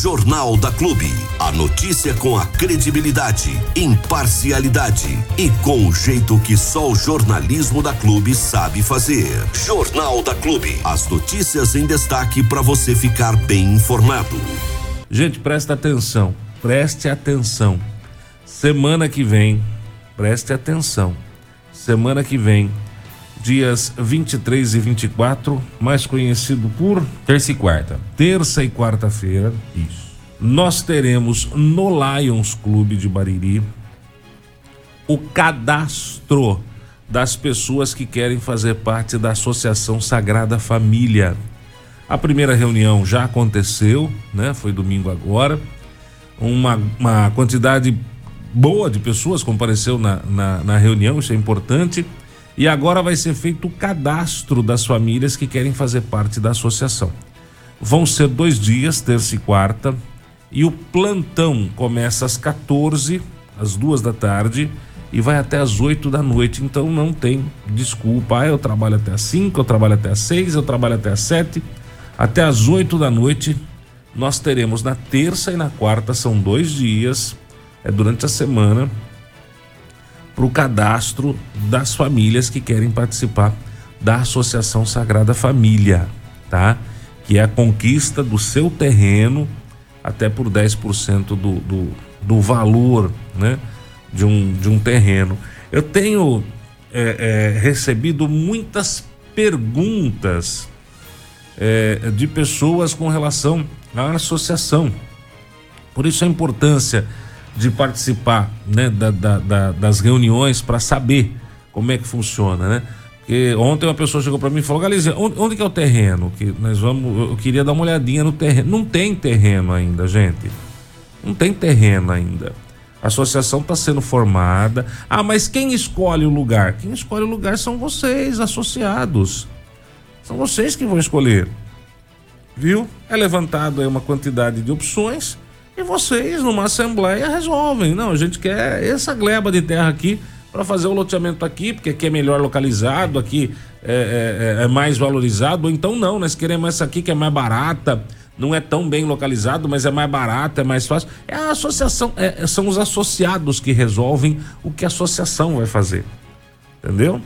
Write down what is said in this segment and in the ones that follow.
Jornal da Clube. A notícia com a credibilidade, imparcialidade e com o jeito que só o jornalismo da Clube sabe fazer. Jornal da Clube. As notícias em destaque para você ficar bem informado. Gente, presta atenção. Preste atenção. Semana que vem, preste atenção. Semana que vem dias 23 e 24, mais conhecido por terça e quarta. Terça e quarta-feira. Isso. Nós teremos no Lions Clube de Bariri o cadastro das pessoas que querem fazer parte da Associação Sagrada Família. A primeira reunião já aconteceu, né? Foi domingo agora. Uma, uma quantidade boa de pessoas compareceu na, na, na reunião, isso é importante e agora vai ser feito o cadastro das famílias que querem fazer parte da associação. Vão ser dois dias, terça e quarta, e o plantão começa às 14, às duas da tarde, e vai até às 8 da noite. Então não tem desculpa. Ah, eu trabalho até às 5, eu trabalho até às 6, eu trabalho até às 7. Até às 8 da noite nós teremos na terça e na quarta, são dois dias, é durante a semana, para o cadastro das famílias que querem participar da Associação Sagrada Família, tá? Que é a conquista do seu terreno até por 10% do, do, do valor, né? De um, de um terreno. Eu tenho é, é, recebido muitas perguntas é, de pessoas com relação à associação. Por isso a importância de participar né, da, da, da, das reuniões para saber como é que funciona, né? Porque ontem uma pessoa chegou para mim e falou, Galiza, onde, onde, que é o terreno? Que nós vamos, eu queria dar uma olhadinha no terreno. Não tem terreno ainda, gente. Não tem terreno ainda. A associação está sendo formada. Ah, mas quem escolhe o lugar? Quem escolhe o lugar são vocês, associados. São vocês que vão escolher. Viu? É levantado aí uma quantidade de opções e vocês, numa assembleia, resolvem. Não, a gente quer essa gleba de terra aqui para fazer o loteamento aqui, porque aqui é melhor localizado, aqui é, é, é, mais valorizado. Ou então não, nós queremos essa aqui que é mais barata, não é tão bem localizado, mas é mais barata, é mais fácil. É a associação, é, são os associados que resolvem o que a associação vai fazer. Entendeu?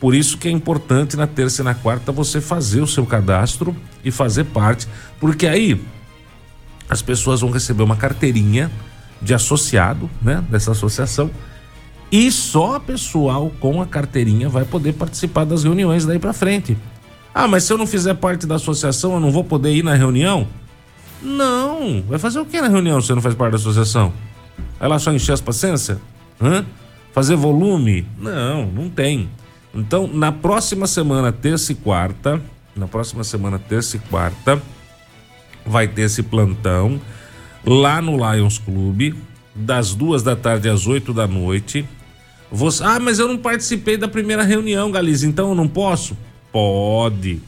Por isso que é importante na terça e na quarta você fazer o seu cadastro e fazer parte, porque aí as pessoas vão receber uma carteirinha de associado, né, dessa associação, e só pessoal com a carteirinha vai poder participar das reuniões daí para frente. Ah, mas se eu não fizer parte da associação, eu não vou poder ir na reunião? Não, vai fazer o que na reunião se você não faz parte da associação? Vai lá só encher as paciências? Hã? Fazer volume? Não, não tem. Então, na próxima semana, terça e quarta, na próxima semana, terça e quarta, vai ter esse plantão lá no Lions Clube, das duas da tarde às oito da noite. Você, ah, mas eu não participei da primeira reunião, Galiza, então eu não posso? Pode.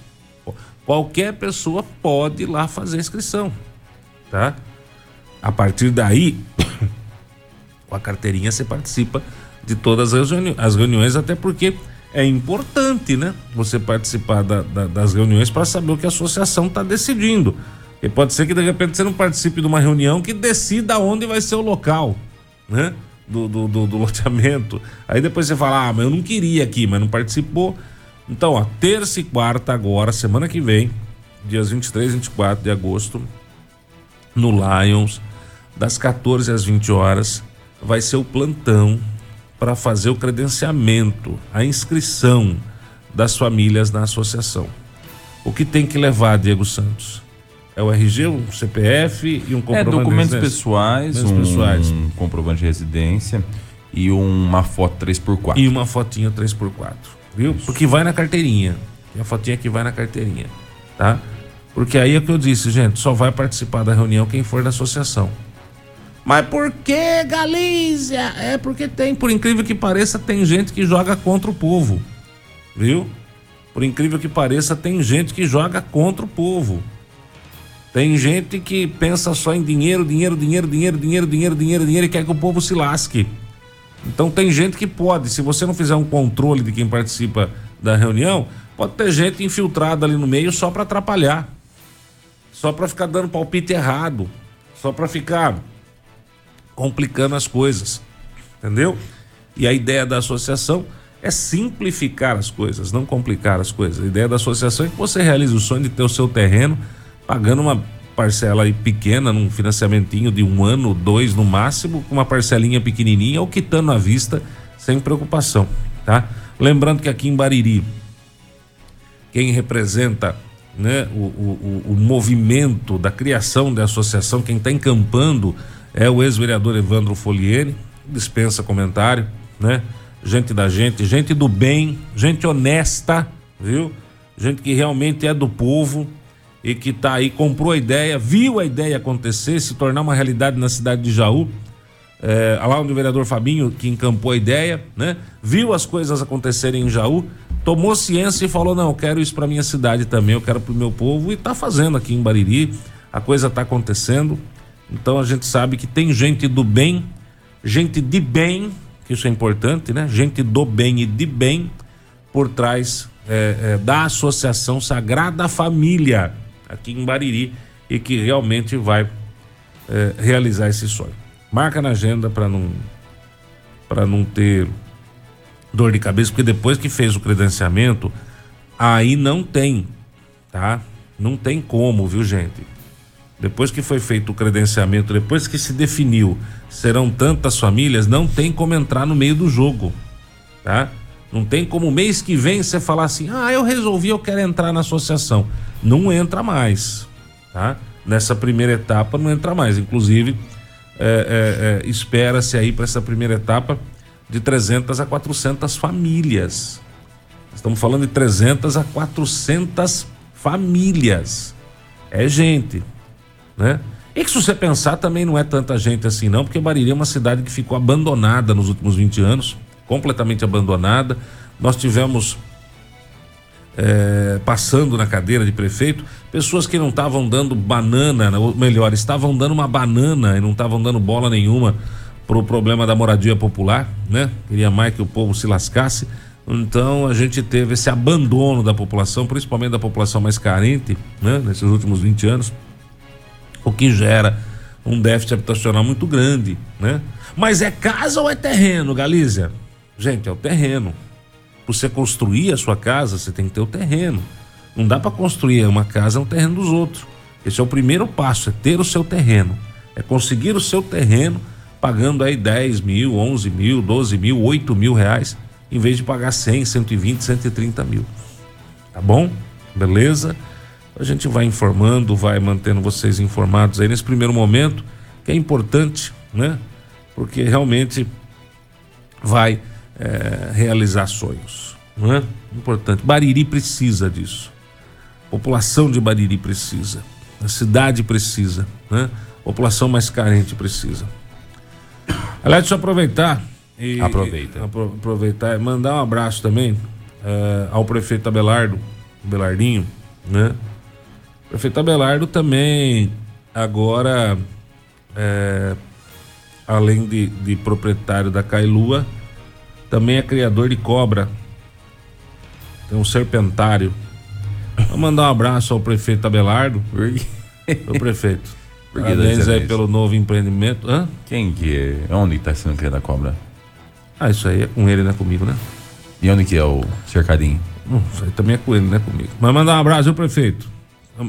Qualquer pessoa pode ir lá fazer a inscrição, tá? A partir daí, com a carteirinha você participa de todas as, reuni as reuniões, até porque é importante, né? Você participar da, da, das reuniões para saber o que a associação está decidindo. Pode ser que de repente você não participe de uma reunião que decida onde vai ser o local, né? Do, do, do, do loteamento. Aí depois você fala, ah, mas eu não queria aqui, mas não participou. Então, ó, terça e quarta agora, semana que vem, dias 23 e 24 de agosto, no Lions, das 14 às 20 horas, vai ser o plantão para fazer o credenciamento, a inscrição das famílias na associação. O que tem que levar, Diego Santos? É o RG, um CPF e um comprovante é, documentos de pessoais, um pessoais. comprovante de residência e uma foto 3x4. E uma fotinha 3x4, viu? Isso. Porque vai na carteirinha. E a fotinha que vai na carteirinha, tá? Porque aí é o que eu disse, gente, só vai participar da reunião quem for da associação. Mas por que, Galícia? É porque tem, por incrível que pareça, tem gente que joga contra o povo. Viu? Por incrível que pareça, tem gente que joga contra o povo. Tem gente que pensa só em dinheiro, dinheiro, dinheiro, dinheiro, dinheiro, dinheiro, dinheiro, dinheiro e quer que o povo se lasque. Então tem gente que pode, se você não fizer um controle de quem participa da reunião, pode ter gente infiltrada ali no meio só para atrapalhar. Só para ficar dando palpite errado. só para ficar complicando as coisas, entendeu? E a ideia da associação é simplificar as coisas, não complicar as coisas. A ideia da associação é que você realize o sonho de ter o seu terreno pagando uma parcela aí pequena, num financiamentinho de um ano, dois no máximo, com uma parcelinha pequenininha ou quitando à vista sem preocupação, tá? Lembrando que aqui em Bariri, quem representa né, o, o, o movimento da criação da associação, quem está encampando é o ex-vereador Evandro Folieri, dispensa comentário, né? Gente da gente, gente do bem, gente honesta, viu? Gente que realmente é do povo e que tá aí, comprou a ideia, viu a ideia acontecer, se tornar uma realidade na cidade de Jaú. É, lá onde o vereador Fabinho, que encampou a ideia, né? Viu as coisas acontecerem em Jaú, tomou ciência e falou: não, eu quero isso para minha cidade também, eu quero para o meu povo, e tá fazendo aqui em Bariri. A coisa tá acontecendo. Então a gente sabe que tem gente do bem, gente de bem, que isso é importante, né? Gente do bem e de bem por trás é, é, da Associação Sagrada Família aqui em Bariri e que realmente vai é, realizar esse sonho. Marca na agenda para não para não ter dor de cabeça, porque depois que fez o credenciamento, aí não tem, tá? Não tem como, viu, gente? Depois que foi feito o credenciamento, depois que se definiu serão tantas famílias, não tem como entrar no meio do jogo, tá? Não tem como mês que vem você falar assim: "Ah, eu resolvi, eu quero entrar na associação" não entra mais, tá? Nessa primeira etapa não entra mais. Inclusive, é, é, é, espera-se aí para essa primeira etapa de 300 a 400 famílias. Estamos falando de 300 a 400 famílias. É gente, né? E que se você pensar também não é tanta gente assim não, porque Bariri é uma cidade que ficou abandonada nos últimos 20 anos, completamente abandonada. Nós tivemos é, passando na cadeira de prefeito, pessoas que não estavam dando banana, né, ou melhor, estavam dando uma banana e não estavam dando bola nenhuma pro problema da moradia popular, né? Queria mais que o povo se lascasse. Então a gente teve esse abandono da população, principalmente da população mais carente, né? Nesses últimos 20 anos, o que gera um déficit habitacional muito grande, né? Mas é casa ou é terreno, Galícia? Gente, é o terreno. Para você construir a sua casa, você tem que ter o terreno. Não dá para construir uma casa no terreno dos outros. Esse é o primeiro passo, é ter o seu terreno. É conseguir o seu terreno pagando aí 10 mil, 11 mil, 12 mil, 8 mil reais, em vez de pagar 100, 120, 130 mil. Tá bom? Beleza? A gente vai informando, vai mantendo vocês informados aí nesse primeiro momento, que é importante, né? Porque realmente vai é, realizar sonhos. Não é? Importante. Bariri precisa disso. A população de Bariri precisa. A cidade precisa. Né? A população mais carente precisa. Aliás, deixa eu aproveitar. E, Aproveita. aproveitar e mandar um abraço também é, ao prefeito Abelardo, Belardinho, né? O prefeito Abelardo também agora, é, além de, de proprietário da Cailua, também é criador de cobra. Tem um serpentário. Vou mandar um abraço ao prefeito Abelardo. o prefeito. Parabéns aí pelo novo empreendimento. Hã? Quem que é? Onde está sendo criada a cobra? Ah, isso aí é com ele, não é comigo, né? E onde que é o cercadinho? Hum, isso aí também é com ele, não é comigo. Mas mandar um abraço, viu, prefeito?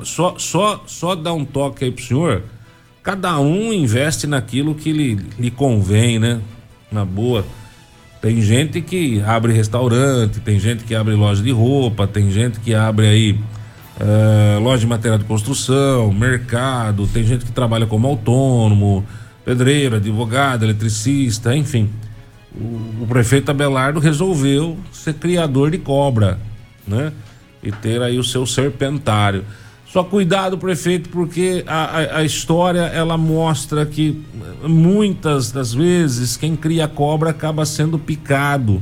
Só, só, só dar um toque aí pro senhor. Cada um investe naquilo que lhe, lhe convém, né? Na boa. Tem gente que abre restaurante, tem gente que abre loja de roupa, tem gente que abre aí uh, loja de material de construção, mercado, tem gente que trabalha como autônomo, pedreiro, advogado, eletricista, enfim. O, o prefeito Abelardo resolveu ser criador de cobra, né? E ter aí o seu serpentário. Só cuidado, prefeito, porque a, a, a, história ela mostra que muitas das vezes quem cria cobra acaba sendo picado.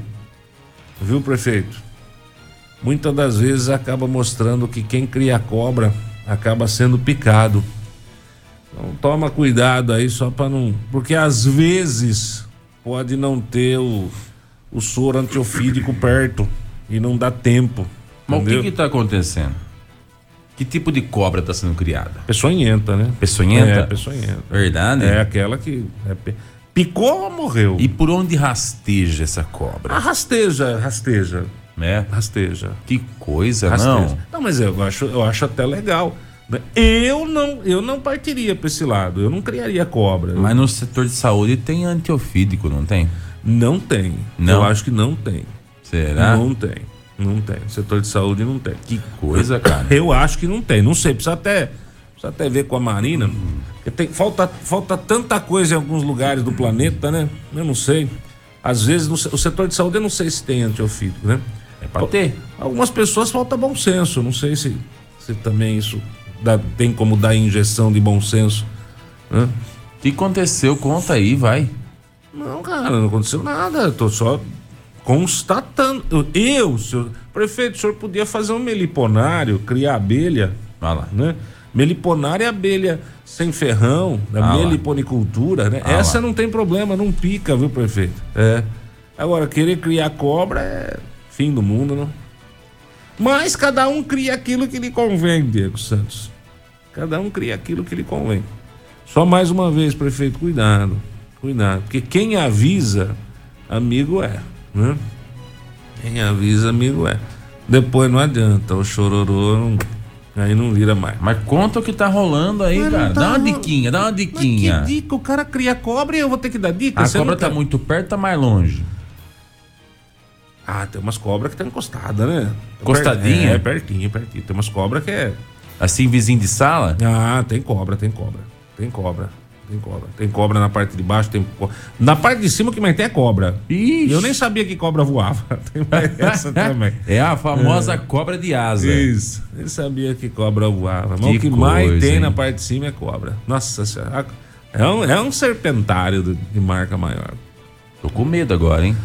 Viu, prefeito? Muitas das vezes acaba mostrando que quem cria cobra acaba sendo picado. Então toma cuidado aí só para não. Porque às vezes pode não ter o, o soro antiofídico perto e não dá tempo. Mas entendeu? o que está acontecendo? Que tipo de cobra está sendo criada? Peçonhenta, né? Peçonhenta? É, peçonhenta. Verdade? É aquela que é picou, morreu. E por onde rasteja essa cobra? Ah, rasteja, rasteja. É? Rasteja. Que coisa, rasteja. não? Não, mas eu acho, eu acho até legal. né? Eu não, eu não partiria para esse lado. Eu não criaria cobra. Eu- Mas no setor de saúde tem antiofídico, não tem? Não tem. Não? Eu acho que não tem. Será? Não tem. Não tem. Setor de saúde não tem. Que coisa, cara. Eu acho que não tem. Não sei. Precisa até, precisa até ver com a Marina. Tem, falta, falta tanta coisa em alguns lugares do planeta, né? Eu não sei. Às vezes, no o setor de saúde, eu não sei se tem antiofídico, né? É pra ter. Algumas pessoas falta bom senso. Não sei se, se também isso dá- tem como dar injeção de bom senso. Né? O que aconteceu? Conta aí, vai. Não, cara, não aconteceu nada. Eu tô só constatando. Eu, senhor prefeito, o senhor podia fazer um meliponário, criar abelha, lá. né? Meliponário é abelha sem ferrão, da Ah meliponicultura, né? Ah Essa lá. não tem problema, não pica, viu, prefeito? É. Agora, querer criar cobra é fim do mundo, não? Mas cada um cria aquilo que lhe convém, Diego Santos. Cada um cria aquilo que lhe convém. Só mais uma vez, prefeito, cuidado. Cuidado. Porque quem avisa, amigo é. Né? Quem avisa, amigo é. Depois não adianta. O chororô não- aí não vira mais. Mas conta o que tá rolando aí, Mas cara. tá Dá uma ro- diquinha, dá uma Mas diquinha. que dica? O cara cria cobra e eu vou ter que dar dica? A Você cobra tá quer- muito perto, tá mais longe. Ah, tem umas cobras que estão encostadas, né? Encostadinha? É, pertinho, pertinho. Tem umas cobras que é. Assim, vizinho de sala? Ah, tem cobra, tem cobra. Tem cobra. Tem cobra. Tem cobra na parte de baixo, tem. co- Na parte de cima que mais tem é cobra. Ixi. Eu nem sabia que cobra voava. Tem mais essa também. É a famosa cobra de asa. Isso. Nem sabia que cobra voava. Mas Que o que mais coisa, tem hein? na parte de cima é cobra. Nossa senhora. É um, é um serpentário de marca maior. Tô com medo agora, hein?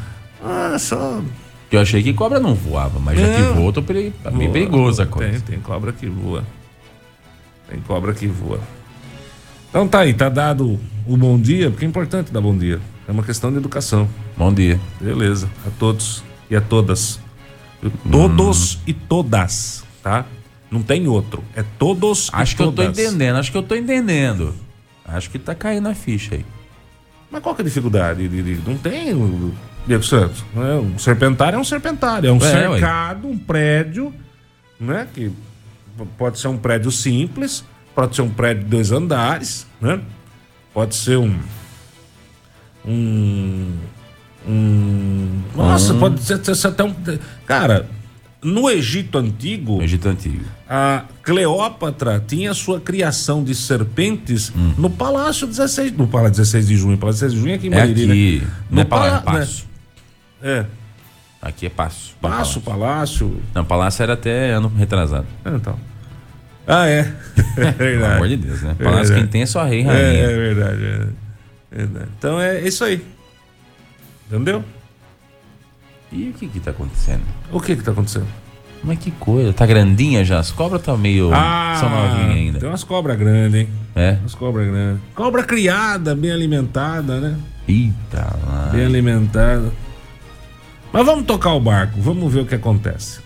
Ah, só. Porque eu achei que cobra não voava, mas já que Não. voa, tô peri... tá meio Voa. perigoso a coisa. Tem, tem cobra que voa. Tem cobra que voa. Então tá aí, tá dado o bom dia, porque é importante dar bom dia. É uma questão de educação. Bom dia. Beleza. A todos e a todas. Todos Hum. e todas, tá? Não tem outro. É todos Acho e que eu tô todas. entendendo, acho que eu tô entendendo. Acho que tá caindo a ficha aí. Mas qual que é a dificuldade? de- de- Não tem, Diego Santos. Né? Um serpentário é um serpentário. É um É, ué. cercado, um prédio, né? Que pode ser um prédio simples, pode ser um prédio de dois andares, né? Pode ser um. Um. Um. Nossa, pode ser, ser até um. Cara, no Egito Antigo. No Egito Antigo. A Cleópatra tinha sua criação de serpentes Hum. no Palácio 16, no Palácio 16 de junho, Palácio 16 de junho é aqui em É aqui. né? Não é No pala- pala- passo. É, Aqui é passo. Passo, Palácio. Não, palácio era até ano retrasado. É, então. Ah, é. é Pelo amor de Deus, né? É Palácio quem tem é só rei e É, rainha. é verdade, é verdade. Então é isso aí. Entendeu? E o que que tá acontecendo? O que que tá acontecendo? Mas que coisa, tá grandinha já? As cobras tá meio. são novinhas ainda. Ah, tem umas cobras grandes, hein? É? Umas cobras grandes. Cobra criada, bem alimentada, né? Eita lá. Bem alimentada. Mas vamos tocar o barco, vamos ver o que acontece.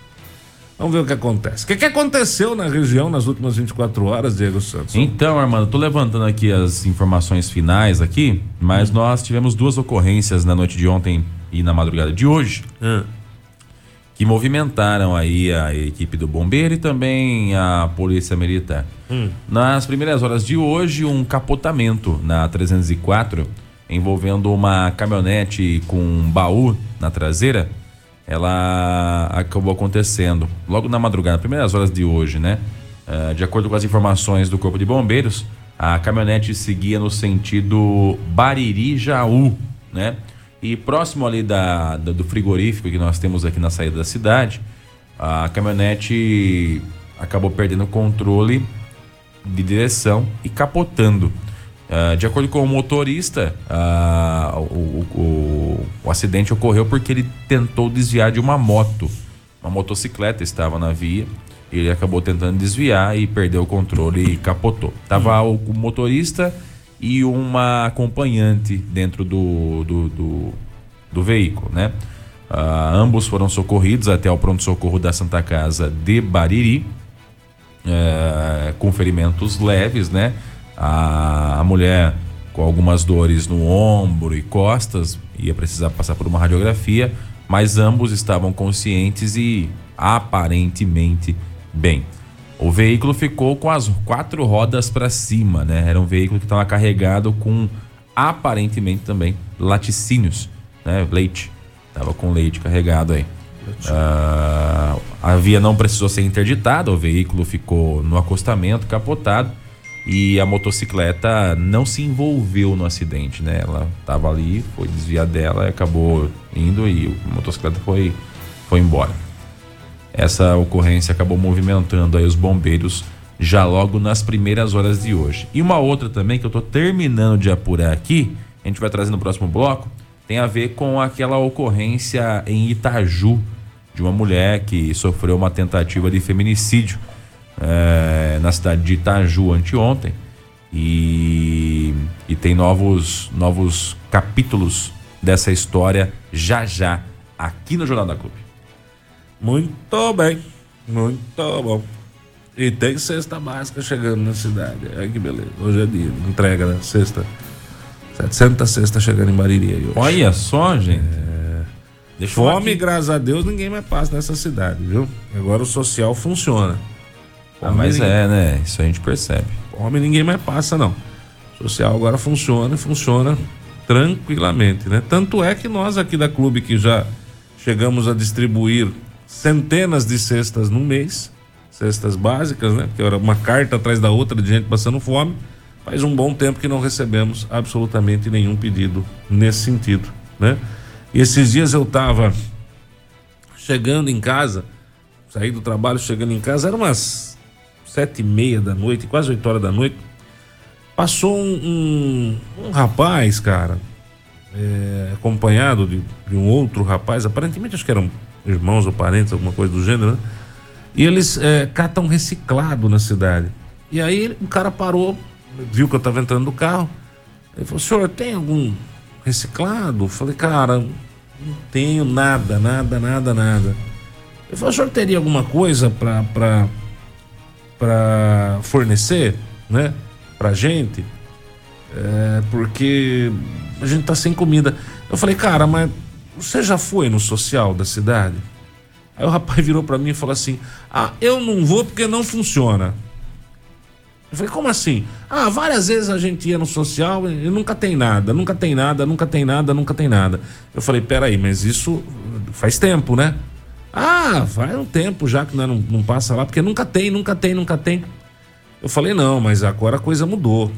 Vamos ver o que acontece. O que, que aconteceu na região nas últimas 24 horas, Diego Santos? Então, Armando, tô levantando aqui as informações finais aqui, mas nós tivemos duas ocorrências na noite de ontem e na madrugada de hoje Ah, que movimentaram aí a equipe do bombeiro e também a polícia militar. Nas primeiras horas de hoje, um capotamento na 304 envolvendo uma caminhonete com um baú na traseira, ela acabou acontecendo logo na madrugada, primeiras horas de hoje, né? Eh, de acordo com as informações do Corpo de Bombeiros, a caminhonete seguia no sentido Bariri-Jaú, né? E próximo ali da, da- do frigorífico que nós temos aqui na saída da cidade, a caminhonete acabou perdendo o controle de direção e capotando. Ah, de acordo com o motorista, ah, o, o- o- acidente ocorreu porque ele tentou desviar de uma moto. Uma motocicleta estava na via. Ele acabou tentando desviar e perdeu o controle e capotou. Tava o, o motorista e uma acompanhante dentro do, do, do, do veículo, né? Ah, ambos foram socorridos até o pronto-socorro da Santa Casa de Bariri. é, com ferimentos leves, né? A, a mulher com algumas dores no ombro e costas ia precisar passar por uma radiografia, mas ambos estavam conscientes e aparentemente bem. O veículo ficou com as quatro rodas para cima, né? Era um veículo que estava carregado com aparentemente também laticínios, né? Leite. Tava com leite carregado aí. Uh, a via não precisou ser interditada, o veículo ficou no acostamento, capotado, e a motocicleta não se envolveu no acidente, né? Ela estava ali, foi desviar dela, acabou indo e a motocicleta foi, foi embora. Essa ocorrência acabou movimentando aí os bombeiros já logo nas primeiras horas de hoje. E uma outra também que eu estou terminando de apurar aqui, a gente vai trazer no próximo bloco, tem a ver com aquela ocorrência em Itaju de uma mulher que sofreu uma tentativa de feminicídio é, na cidade de Itaju anteontem. E, e tem novos, novos capítulos dessa história já já aqui no Jornal da Clube. Muito bem, muito bom. E tem cesta básica chegando na cidade. Ai que beleza. Hoje é dia, entrega, né? Sexta. 700 cestas chegando em Bariri hoje. Olha só, gente. É... Fome, graças a Deus, ninguém mais passa nessa cidade, viu? Agora o social funciona. Ah, mas ninguém... é, né? Isso a gente percebe. Fome ninguém mais passa, não. O social agora funciona e funciona tranquilamente, né? Tanto é que nós aqui da clube que já chegamos a distribuir centenas de cestas no mês, cestas básicas, né? Que era uma carta atrás da outra de gente passando fome. Faz um bom tempo que não recebemos absolutamente nenhum pedido nesse sentido, né? E esses dias eu estava chegando em casa, saí do trabalho, chegando em casa, era umas sete e meia da noite, quase oito horas da noite. Passou um, um, um rapaz, cara, é, acompanhado de, de, um outro rapaz, aparentemente acho que eram irmãos ou parentes, alguma coisa do gênero, né? E eles é, catam reciclado na cidade. E aí o cara parou, viu que eu estava entrando no carro. Ele falou: senhor, tem algum reciclado? Eu falei, cara, não tenho nada, nada, nada, nada. Ele falou: o senhor teria alguma coisa para fornecer, né? Pra gente? É, porque a gente tá sem comida. Eu falei, cara, mas você já foi no social da cidade? Aí o rapaz virou para mim e falou assim: Ah, eu não vou porque não funciona. Eu falei, como assim? Ah, várias vezes a gente ia no social e nunca tem nada, nunca tem nada, nunca tem nada, nunca tem nada. Eu falei, peraí, mas isso faz tempo, né? Ah, faz um tempo já que não, não passa lá, porque nunca tem, nunca tem, nunca tem. Eu falei, não, mas agora a coisa mudou.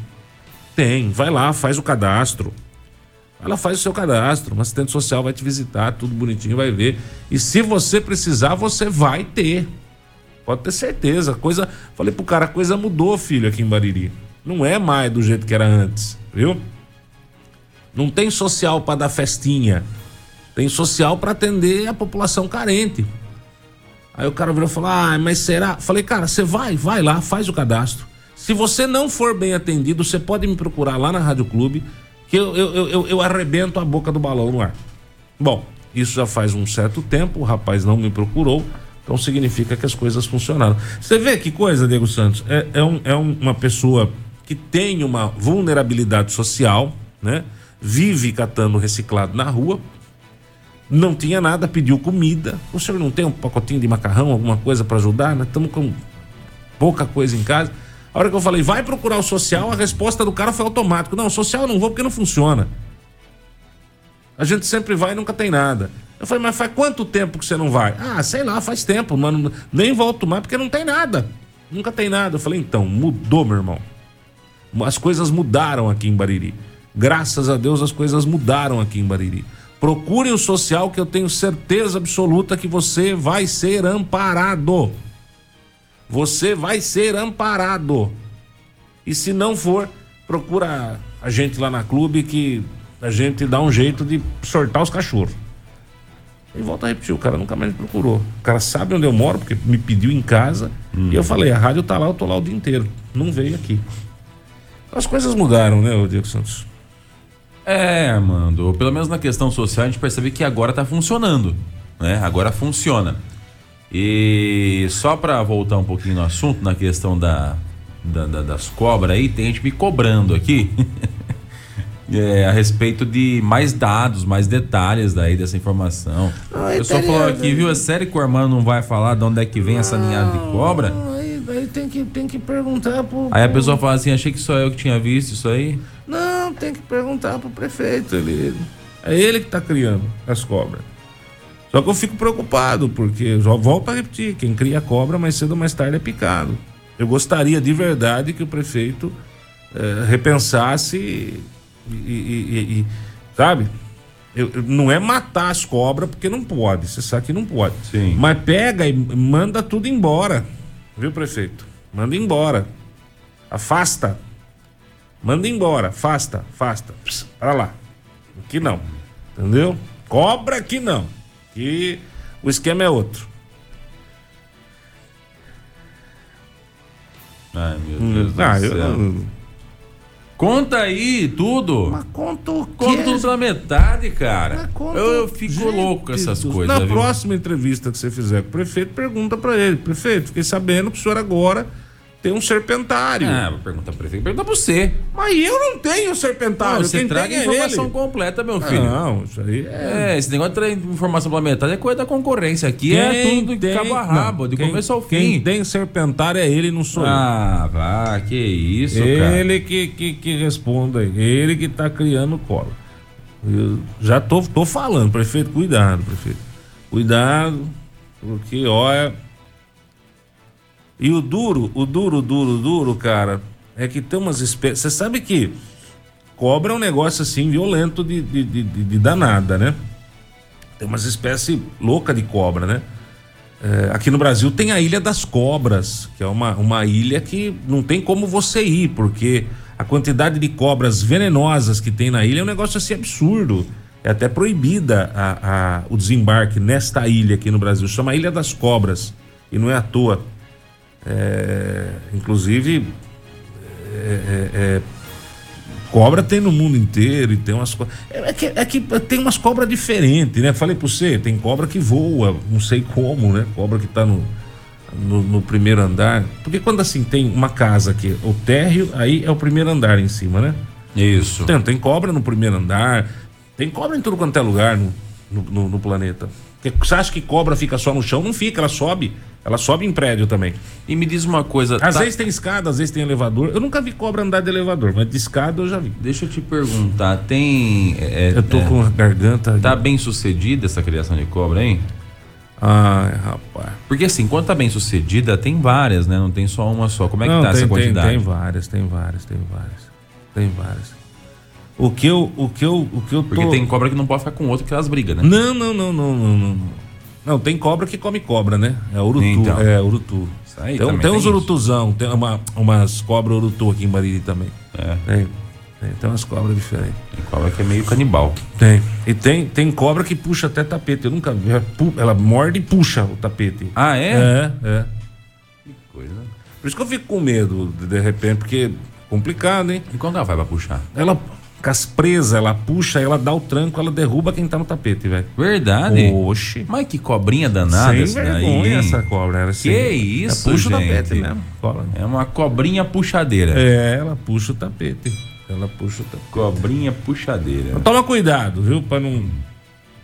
Tem, vai lá, faz o cadastro. Ela faz o seu cadastro, um assistente social vai te visitar, tudo bonitinho, vai ver. E se você precisar, você vai ter. Pode ter certeza. Coisa, falei pro cara, a coisa mudou, filho, aqui em Bariri. Não é mais do jeito que era antes, viu? Não tem social para dar festinha. Tem social para atender a população carente. Aí o cara virou e falou: "Ah, mas será?" Falei: "Cara, você vai, vai lá, faz o cadastro. Se você não for bem atendido, você pode me procurar lá na Rádio Clube que eu, eu, eu, eu arrebento a boca do balão no ar. Bom, isso já faz um certo tempo, o rapaz não me procurou, então significa que as coisas funcionaram. Você vê que coisa, Diego Santos? É, é, um, é uma pessoa que tem uma vulnerabilidade social, né? Vive catando reciclado na rua, não tinha nada, pediu comida. O senhor não tem um pacotinho de macarrão, alguma coisa para ajudar? Nós estamos com pouca coisa em casa. A hora que eu falei, vai procurar o social, a resposta do cara foi automático. Não, social eu não vou porque não funciona. A gente sempre vai e nunca tem nada. Eu falei, mas faz quanto tempo que você não vai? Ah, sei lá, faz tempo, mano. Nem volto mais porque não tem nada. Nunca tem nada. Eu falei, então, mudou, meu irmão. As coisas mudaram aqui em Bariri. Graças a Deus as coisas mudaram aqui em Bariri. Procure o social que eu tenho certeza absoluta que você vai ser amparado você vai ser amparado. E se não for, procura a gente lá na clube que a gente dá um jeito de sortar os cachorros. E volta a repetir, o cara nunca mais me procurou. O cara sabe onde eu moro, porque me pediu em casa. Hum. E eu falei, a rádio tá lá, eu tô lá o dia inteiro. Não veio aqui. As coisas mudaram, né, Diego Santos? É, Armando. Pelo menos na questão social, a gente percebe que agora tá funcionando. Né? Agora funciona. E só para voltar um pouquinho no assunto, na questão da, da, da das cobras aí, tem gente me cobrando aqui. é, a respeito de mais dados, mais detalhes daí dessa informação. Eu só falou aqui, viu? É sério que o Armando não vai falar de onde é que vem essa ninhada de cobra? Aí, aí tem, que, tem que perguntar pro. Aí a pessoa fala assim, achei que só eu que tinha visto isso aí. Não, tem que perguntar pro prefeito. Ele, é ele que tá criando as cobras. Só que eu fico preocupado, porque já volto a repetir, quem cria cobra mais cedo ou mais tarde é picado. Eu gostaria de verdade que o prefeito eh, repensasse e, e- e- e- sabe? Eu- eu- não é matar as cobras porque não pode, você sabe que não pode. Sim. Mas pega e manda tudo embora, viu, prefeito? Manda embora. Afasta. Manda embora, afasta, afasta. Pss, Para lá. Aqui não. Entendeu? Cobra aqui não. Que o esquema é outro. Ai, meu Deus do Ah, céu. eu. Conta aí tudo. Mas conta o quê? Conta tudo pela metade, cara. Conta- Eu, eu fico Gente louco com essas do- coisas. Na viu? próxima entrevista que você fizer com o prefeito, pergunta pra ele: prefeito, fiquei sabendo que o senhor agora tem um serpentário. Ah, vou perguntar pro prefeito. Pergunta pra você. Mas eu não tenho serpentário. Não, você quem traga tem é informação ele. completa, meu filho. Não, isso aí é. É, esse negócio de trazer informação pela metade é coisa da concorrência. Aqui é tudo de cabo a rabo, não, de quem- começo ao Quem fim. tem serpentário é ele, não sou Ah, vá, que isso, eu. cara. Ele que, que, que responda aí. Ele que tá criando cola. Eu já tô, tô falando, prefeito, cuidado, prefeito. Cuidado, porque olha. E o duro, o duro, duro, duro, cara, é que tem umas espécies. Você sabe que cobra é um negócio assim violento de, de, de, de- danada, né? Tem umas espécies loucas de cobra, né? É, aqui no Brasil tem a Ilha das Cobras, que é uma, uma ilha que não tem como você ir, porque a quantidade de cobras venenosas que tem na ilha é um negócio assim absurdo. É até proibida a, a- o desembarque nesta ilha aqui no Brasil. Chama Ilha das Cobras. E não é à toa. É, inclusive, é, é, é, cobra tem no mundo inteiro e tem umas co- é, é que, é que tem umas cobras diferentes, né? Falei pra você, tem cobra que voa, não sei como, né? Cobra que tá no, no, no primeiro andar. Porque quando assim tem uma casa aqui, o térreo, aí é o primeiro andar em cima, né? Isso. Tem, tem cobra no primeiro andar, tem cobra em tudo quanto é lugar no, no, no- no planeta. Porque Você acha que cobra fica só no chão? Não fica, ela sobe. Ela sobe em prédio também. E me diz uma coisa. Às tá- vezes tem escada, às vezes tem elevador. Eu nunca vi cobra andar de elevador, mas de escada eu já vi. Deixa eu te perguntar, tem. é, Eu tô é, com a garganta. Tá bem sucedida essa criação de cobra, hein? Ai, rapaz. Porque assim, quando tá bem sucedida, tem várias, né? Não tem só uma só. Como é que Não, tá tem, essa tem, quantidade? tem várias, tem várias, tem várias. Tem várias. O que eu, o que eu, o que eu tô... Porque tem cobra que não pode ficar com outro que elas brigam, né? Não, não, não, não, não, não. Não, tem cobra que come cobra, né? É urutu, Então. é urutu. Isso aí tem, uns isso. urutuzão, tem uma, umas cobras urutu aqui em Bariri também. É. Tem, tem, tem umas cobras diferentes. Tem cobra que é meio canibal. Tem. E tem, tem cobra que puxa até tapete. Eu nunca vi. Ela Ela morde e puxa o tapete. Ah, é? É, é. Coisa. Por isso que eu fico com medo, de, de repente, porque é complicado, hein? E quando ela vai pra puxar? Ela, com as presas, ela puxa, ela dá o tranco, ela derruba quem tá no tapete, velho. Verdade? Oxe. Mas que cobrinha danada Sem essa vergonha essa cobra. Era assim. Que isso, ela puxa gente. o tapete mesmo. É uma cobrinha puxadeira. É, ela puxa o tapete. Ela puxa o tapete. Cobrinha puxadeira. Mas toma cuidado, viu? Pra não,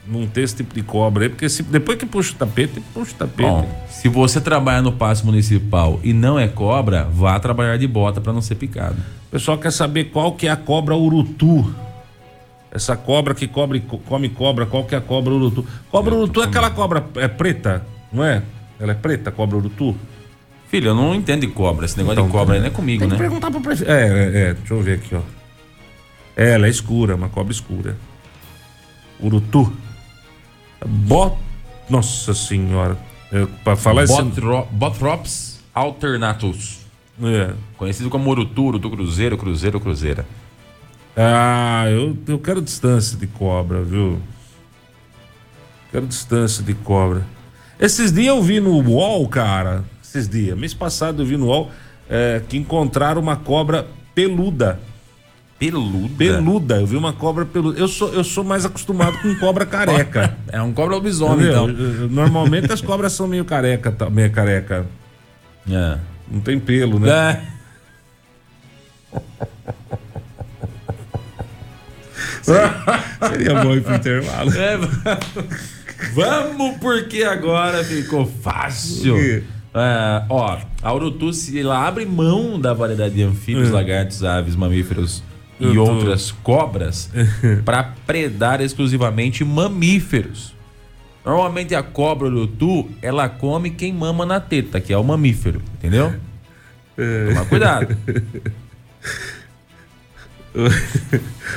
não ter esse tipo de cobra aí, porque se, depois que puxa o tapete, puxa o tapete. Bom, se você trabalha no passe municipal e não é cobra, vá trabalhar de bota pra não ser picado. O pessoal quer saber qual que é a cobra urutu. Essa cobra que cobre, co- come cobra, qual que é a cobra urutu? Cobra urutu é aquela cobra é preta, não é? Ela é preta, cobra urutu? Filho, eu não entendo de cobra. Esse negócio de Então, cobra aí não é comigo, Tem que né? perguntar pro prefeito. É, é, é, deixa eu ver aqui, ó. É, ela é escura, uma cobra escura. Urutu. Bot... Nossa senhora. É, pra falar esse... Botro- Botrops alternatus. É. Conhecido como Urutu, Urutu Cruzeiro, Cruzeiro, Cruzeira. Ah, eu, eu quero distância de cobra, viu? Quero distância de cobra. Esses dias eu vi no UOL, cara. Esses dias. Mês passado eu vi no UOL é, que encontraram uma cobra peluda. Peluda? Peluda. Eu vi uma cobra peluda. Eu sou, eu sou mais acostumado com cobra careca. É um cobra lobisomem, então. Normalmente as cobras são meio careca, tá? meio careca. É. Não tem pelo, né? É. Seria bom ir pro intervalo. É, Vamos, porque agora ficou fácil. É, ó, a Urutuce, ela abre mão da variedade de anfíbios, É. lagartos, aves, mamíferos e tô- outras cobras para predar exclusivamente mamíferos. Normalmente a cobra urutu, ela come quem mama na teta, que é o mamífero, entendeu? Toma cuidado.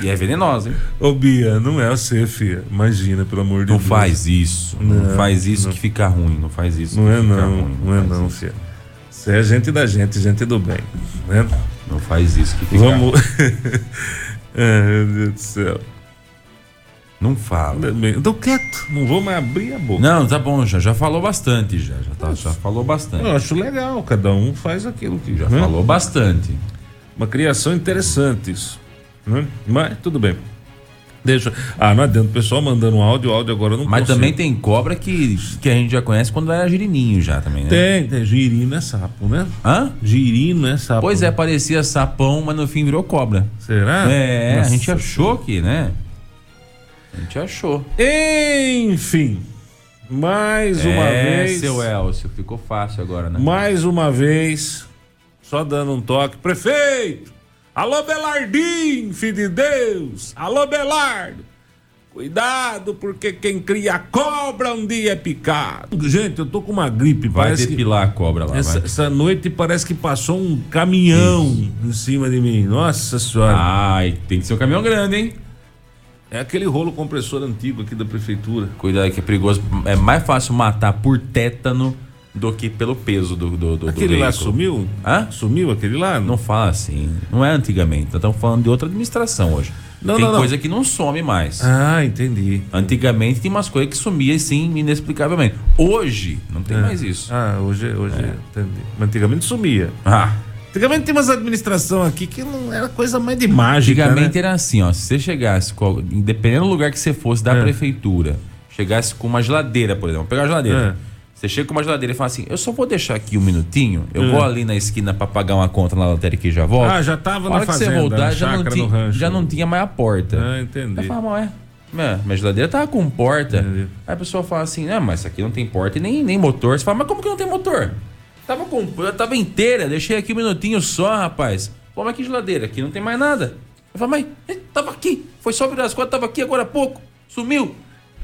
e é venenosa, hein? Ô, Bia, não é você, filha. Imagina, pelo amor de Não Deus. faz isso. Não, Não, faz isso não. que fica ruim. Não faz isso Não que é fica não, ruim. não é faz não, filha. Você é gente da gente, gente do bem, né? Não faz isso que fica Vamos. Ai, meu Deus do céu. Não fala. Tô quieto, não vou mais abrir a boca. Não, tá bom, já, já falou bastante, já. Já, tá, já falou bastante. Eu acho legal, cada um faz aquilo que Já né? falou bastante. Uma criação interessante isso. Né? Mas tudo bem. Deixa. Ah, não adianta. O pessoal mandando um áudio, o áudio agora não Mas consigo. também tem cobra que, que a gente já conhece quando era girininho já também, né? Tem, tem. Girino é sapo, né? Hã? Girino é sapo. Pois é, parecia sapão, mas no fim virou cobra. Será? é, Nossa a gente achou que, né? A gente achou. Enfim. Mais uma é, vez. seu Elcio, ficou fácil agora, né? Mais uma vez. Só dando um toque. Prefeito! Alô, Belardim, filho de Deus! Alô, Belardo! Cuidado, porque quem cria cobra um dia é picado. Gente, eu tô com uma gripe, Vai parece que. depilar a cobra lá, Essa, vai. essa noite parece que passou um caminhão em cima de mim. Nossa senhora. Ai, tem que ser um caminhão grande, hein? É aquele rolo compressor antigo aqui da prefeitura. Cuidado que é perigoso. É mais fácil matar por tétano do que pelo peso do, do, do Aquele do lá sumiu? Hã? Sumiu aquele lá? Não fala assim. Não é antigamente. Nós estamos falando de outra administração hoje. Não, tem não, não. coisa que não some mais. Ah, entendi. Antigamente tinha umas coisas que sumiam assim, inexplicavelmente. Hoje, não tem mais isso. Ah, hoje, hoje entendi. Mas antigamente sumia. Ah, Antigamente tem umas administração aqui que não era coisa mais de mágica. antigamente né? era assim, ó. Se você chegasse, dependendo do lugar que você fosse da É. prefeitura, chegasse com uma geladeira, por exemplo, pegar a geladeira. É. Você chega com uma geladeira e fala assim: Eu só vou deixar aqui um minutinho, eu É. vou ali na esquina pra pagar uma conta na lotérica e já volto. Ah, já tava na hora que você fazenda, voltar, na já não, tinha, já não tinha mais a porta. Ah, entendi. Aí fala, é. é, Minha geladeira tava com porta. Entendi. Aí a pessoa fala assim: Não, mas isso aqui não tem porta e nem, nem motor. Você fala, mas como que não tem motor? Tava com, tava inteira, deixei aqui um minutinho só, rapaz. Pô, mas que geladeira? Aqui não tem mais nada. Eu falo, mas tava aqui. Foi só virar as contas, tava aqui agora há pouco. Sumiu.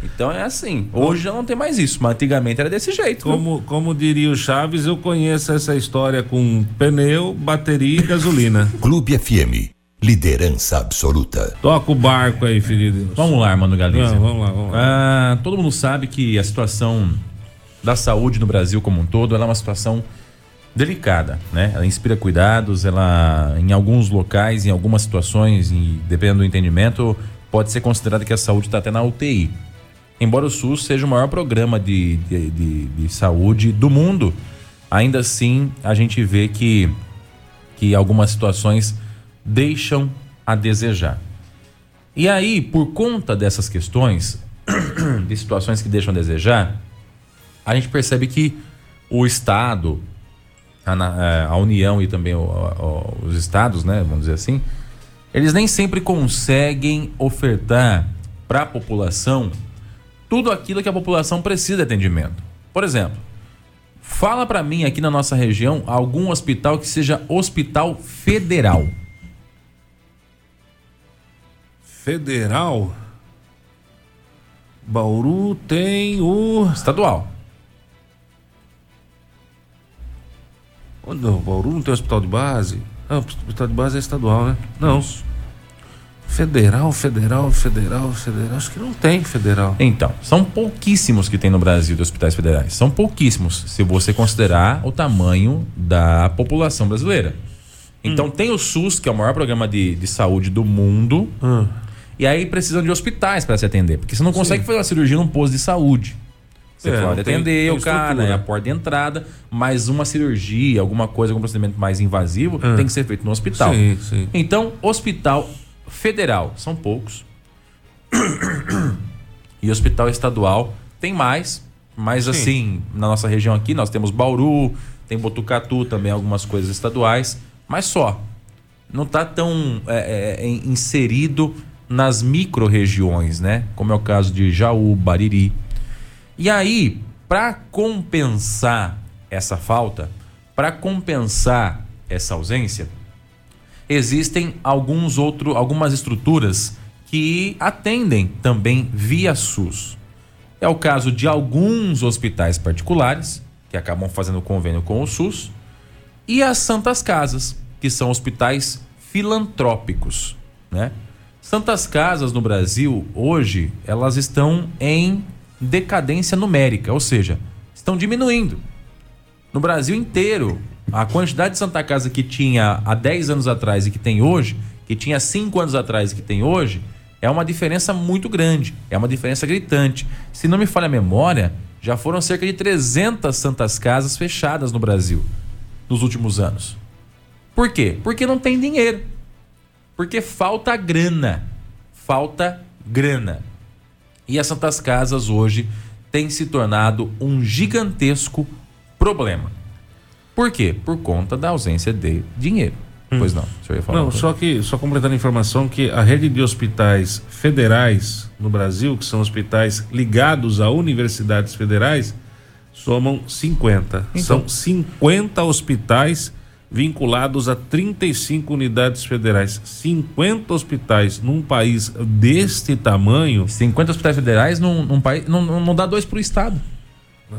Então é assim. Hoje já não tem mais isso, mas antigamente era desse jeito. viu? Como, como diria o Chaves, eu conheço essa história com pneu, bateria e gasolina. Clube FM. Liderança absoluta. Toca o barco aí, filho de Deus. Vamos lá, mano Galiza. Não, vamos lá, vamos lá. Ah, todo mundo sabe que a situação da saúde no Brasil como um todo ela é uma situação delicada, né? Ela inspira cuidados, ela em alguns locais, em algumas situações, e dependendo do entendimento, pode ser considerado que a saúde está até na UTI. Embora o SUS seja o maior programa de, de, de- de saúde do mundo, ainda assim a gente vê que, que algumas situações deixam a desejar. E aí, por conta dessas questões, de situações que deixam a desejar, a gente percebe que o Estado, a, eh, a União e também o- o- os Estados, né, vamos dizer assim, eles nem sempre conseguem ofertar para a população tudo aquilo que a população precisa de atendimento. Por exemplo, fala para mim aqui na nossa região algum hospital que seja hospital federal. Federal. Bauru tem o. Estadual. Oh, não, Bauru não tem hospital de base? Ah, o hospital de base é estadual, né? Não. Federal, federal, federal, federal. Acho que não tem federal. Então, são pouquíssimos que tem no Brasil de hospitais federais. São pouquíssimos, se você considerar o tamanho da população brasileira. Então, tem o SUS, que é o maior programa de, de saúde do mundo, Ah, e aí precisam de hospitais para se atender, porque você não consegue fazer uma cirurgia num posto de saúde. Você É, pode atender tem o cara, estrutura. é a porta de entrada, mas uma cirurgia, alguma coisa, algum procedimento mais invasivo, Ah. tem que ser feito no hospital. Sim, sim. Então, hospital federal são poucos. e hospital estadual tem mais, mas Sim. assim, na nossa região aqui nós temos Bauru, tem Botucatu também, algumas coisas estaduais, mas só. Não está tão é, é, inserido nas micro-regiões, né? Como é o caso de Jaú, Bariri. E aí, para compensar essa falta, para compensar essa ausência, existem alguns outro, algumas estruturas que atendem também via SUS. É o caso de alguns hospitais particulares que acabam fazendo convênio com o SUS e as santas casas, que são hospitais filantrópicos, né? Santas casas no Brasil hoje elas estão em decadência numérica, ou seja, estão diminuindo. No Brasil inteiro, a quantidade de Santa Casa que tinha há 10 anos atrás e que tem hoje, que tinha 5 anos atrás e que tem hoje, é uma diferença muito grande, é uma diferença gritante. Se não me falha a memória, já foram cerca de 300 Santas Casas fechadas no Brasil nos últimos anos. Por quê? Porque não tem dinheiro. Porque falta grana. Falta grana. E as Santas Casas hoje têm se tornado um gigantesco problema. Por quê? Por conta da ausência de dinheiro. Hum. Pois não, o ia falar. Não, só que, só completando a informação que a rede de hospitais federais no Brasil, que são hospitais ligados a universidades federais, somam 50. Então. São 50 hospitais vinculados a 35 unidades federais. 50 hospitais num país deste tamanho. 50 hospitais federais num, num país. Não, não dá dois por estado.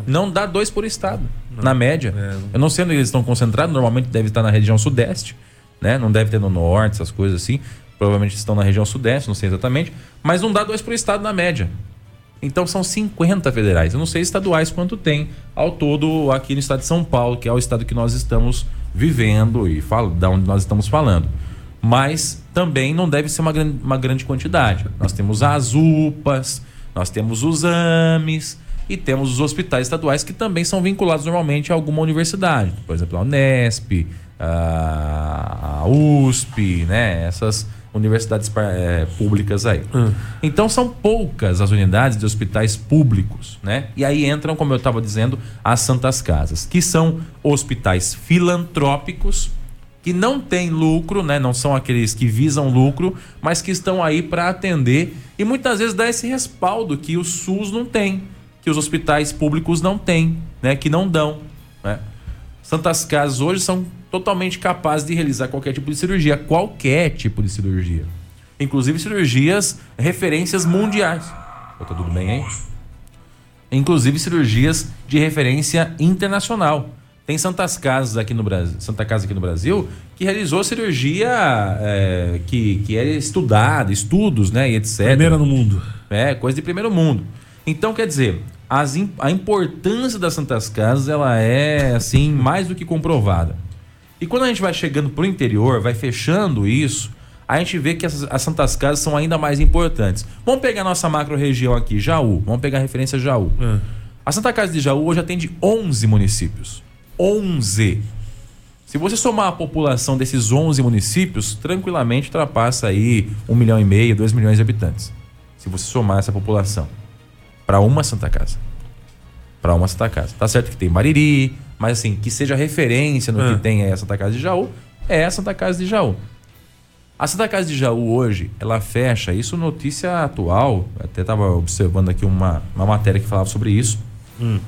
Não, dá dois por estado, não. na média. É. Eu não sei onde eles estão concentrados, normalmente deve estar na região sudeste, né? Não deve ter no norte, essas coisas assim. Provavelmente estão na região sudeste, não sei exatamente. Mas não dá dois por estado na média. Então são 50 federais. Eu não sei estaduais quanto tem ao todo aqui no estado de São Paulo, que é o estado que nós estamos vivendo e fala, da onde nós estamos falando. Mas também não deve ser uma, uma grande quantidade. Nós temos as UPAs, nós temos os AMES e temos os hospitais estaduais que também são vinculados normalmente a alguma universidade. Por exemplo, a Unesp, a USP, né? Essas universidades é, públicas aí. Hum. Então são poucas as unidades de hospitais públicos, né? E aí entram, como eu estava dizendo, as Santas Casas, que são hospitais filantrópicos que não têm lucro, né? Não são aqueles que visam lucro, mas que estão aí para atender e muitas vezes dá esse respaldo que o SUS não tem, que os hospitais públicos não têm, né? Que não dão, né? Santas Casas hoje são totalmente capazes de realizar qualquer tipo de cirurgia, qualquer tipo de cirurgia. Inclusive cirurgias referências mundiais. Tá tudo bem aí? Inclusive cirurgias de referência internacional. Tem Santas Casas aqui no Brasil, Santa Casa aqui no Brasil, que realizou cirurgia é, que, que era estudada, estudos, né, e etc. Primeira no mundo. É, coisa de primeiro mundo. Então, quer dizer, as, a importância das Santas Casas, ela é, assim, mais do que comprovada. E quando a gente vai chegando pro interior, vai fechando isso, a gente vê que as, as Santas Casas são ainda mais importantes. Vamos pegar nossa macro região aqui, Jaú. Vamos pegar a referência Jaú. É. A Santa Casa de Jaú hoje atende 11 municípios. 11. Se você somar a população desses 11 municípios, tranquilamente ultrapassa aí 1 milhão e meio, 2 milhões de habitantes. Se você somar essa população para uma Santa Casa. Para uma Santa Casa. Tá certo que tem Mariri, mas assim, que seja referência no é. que tem a Santa Casa de Jaú, é a Santa Casa de Jaú. A Santa Casa de Jaú hoje, ela fecha, isso notícia atual, até estava observando aqui uma, uma matéria que falava sobre isso. Hum.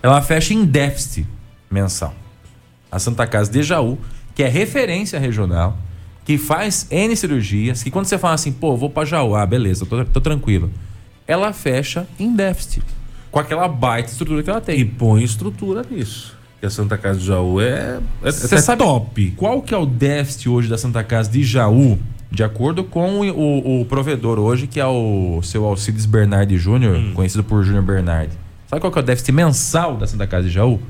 Ela fecha em déficit mensal. A Santa Casa de Jaú, que é referência regional, que faz N cirurgias, que quando você fala assim, pô, vou para Jaú, ah, beleza, tô, tô tranquilo. Ela fecha em déficit. Com aquela baita estrutura que ela tem. E põe estrutura nisso que a Santa Casa de Jaú é, é, é sabe top. Qual que é o déficit hoje da Santa Casa de Jaú? De acordo com o, o, provedor hoje, que é o seu Alcides Bernardi Júnior, hum. conhecido por Júnior Bernardi. Sabe qual que é o déficit mensal da Santa Casa de Jaú?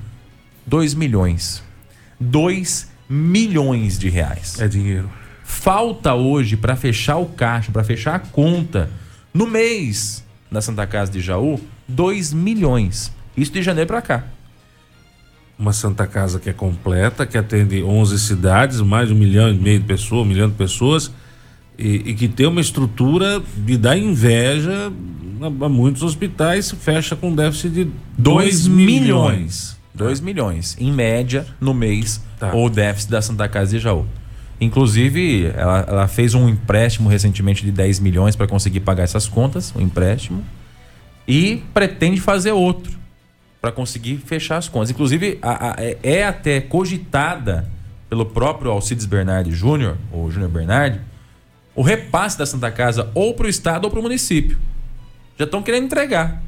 2 milhões. 2 milhões de reais. É dinheiro. Falta hoje para fechar o caixa, para fechar a conta, no mês da Santa Casa de Jaú, 2 milhões. Isso de janeiro para cá uma Santa Casa que é completa, que atende 11 cidades, mais de um milhão e meio de pessoas, um milhão de pessoas, e, e que tem uma estrutura de dar inveja a, a muitos hospitais, fecha com déficit de 2 milhões. 2 milhões, em média, no mês, Tá. o déficit da Santa Casa de Jaú. Inclusive, ela, ela fez um empréstimo recentemente de 10 milhões para conseguir pagar essas contas, um empréstimo, e pretende fazer outro para conseguir fechar as contas. Inclusive, a- a- é- é até cogitada pelo próprio Alcides Bernardi Júnior, ou Júnior Bernardi, o repasse da Santa Casa ou para o Estado ou para o município. Já estão querendo entregar.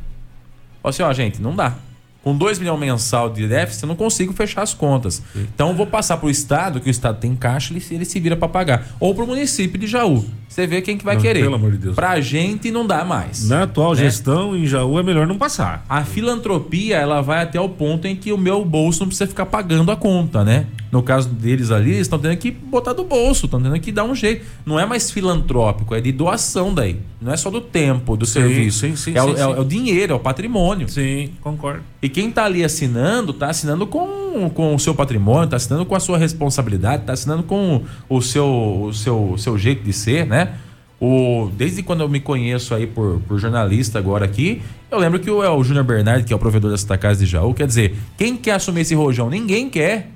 Ó, assim, ó, gente, não dá. Com 2 milhões mensal de déficit, eu não consigo fechar as contas. Então eu vou passar para o Estado, que o Estado tem caixa, ele, se- ele se vira para pagar. Ou para o município de Jaú. Você vê quem que vai Não, querer. pelo amor de Deus. Pra gente não dá mais. Na atual Né? gestão, em Jaú, é melhor não passar. A filantropia, ela vai até o ponto em que o meu bolso não precisa ficar pagando a conta, né? No caso deles ali, eles estão tendo que botar do bolso, estão tendo que dar um jeito. Não é mais filantrópico, é de doação daí. Não é só do tempo, do Sim, serviço. sim, sim, é, o, sim, é o- é o dinheiro, é o patrimônio. Sim, concordo. E quem tá ali assinando, tá assinando com, com o seu patrimônio, tá assinando com a sua responsabilidade, tá assinando com o seu, o seu, seu jeito de ser, né? O, desde quando eu me conheço aí por, por jornalista agora aqui, eu lembro que o, é o Júnior Bernardi, que é o provedor Santa Casa de Jaú, quer dizer, quem quer assumir esse rojão? Ninguém quer.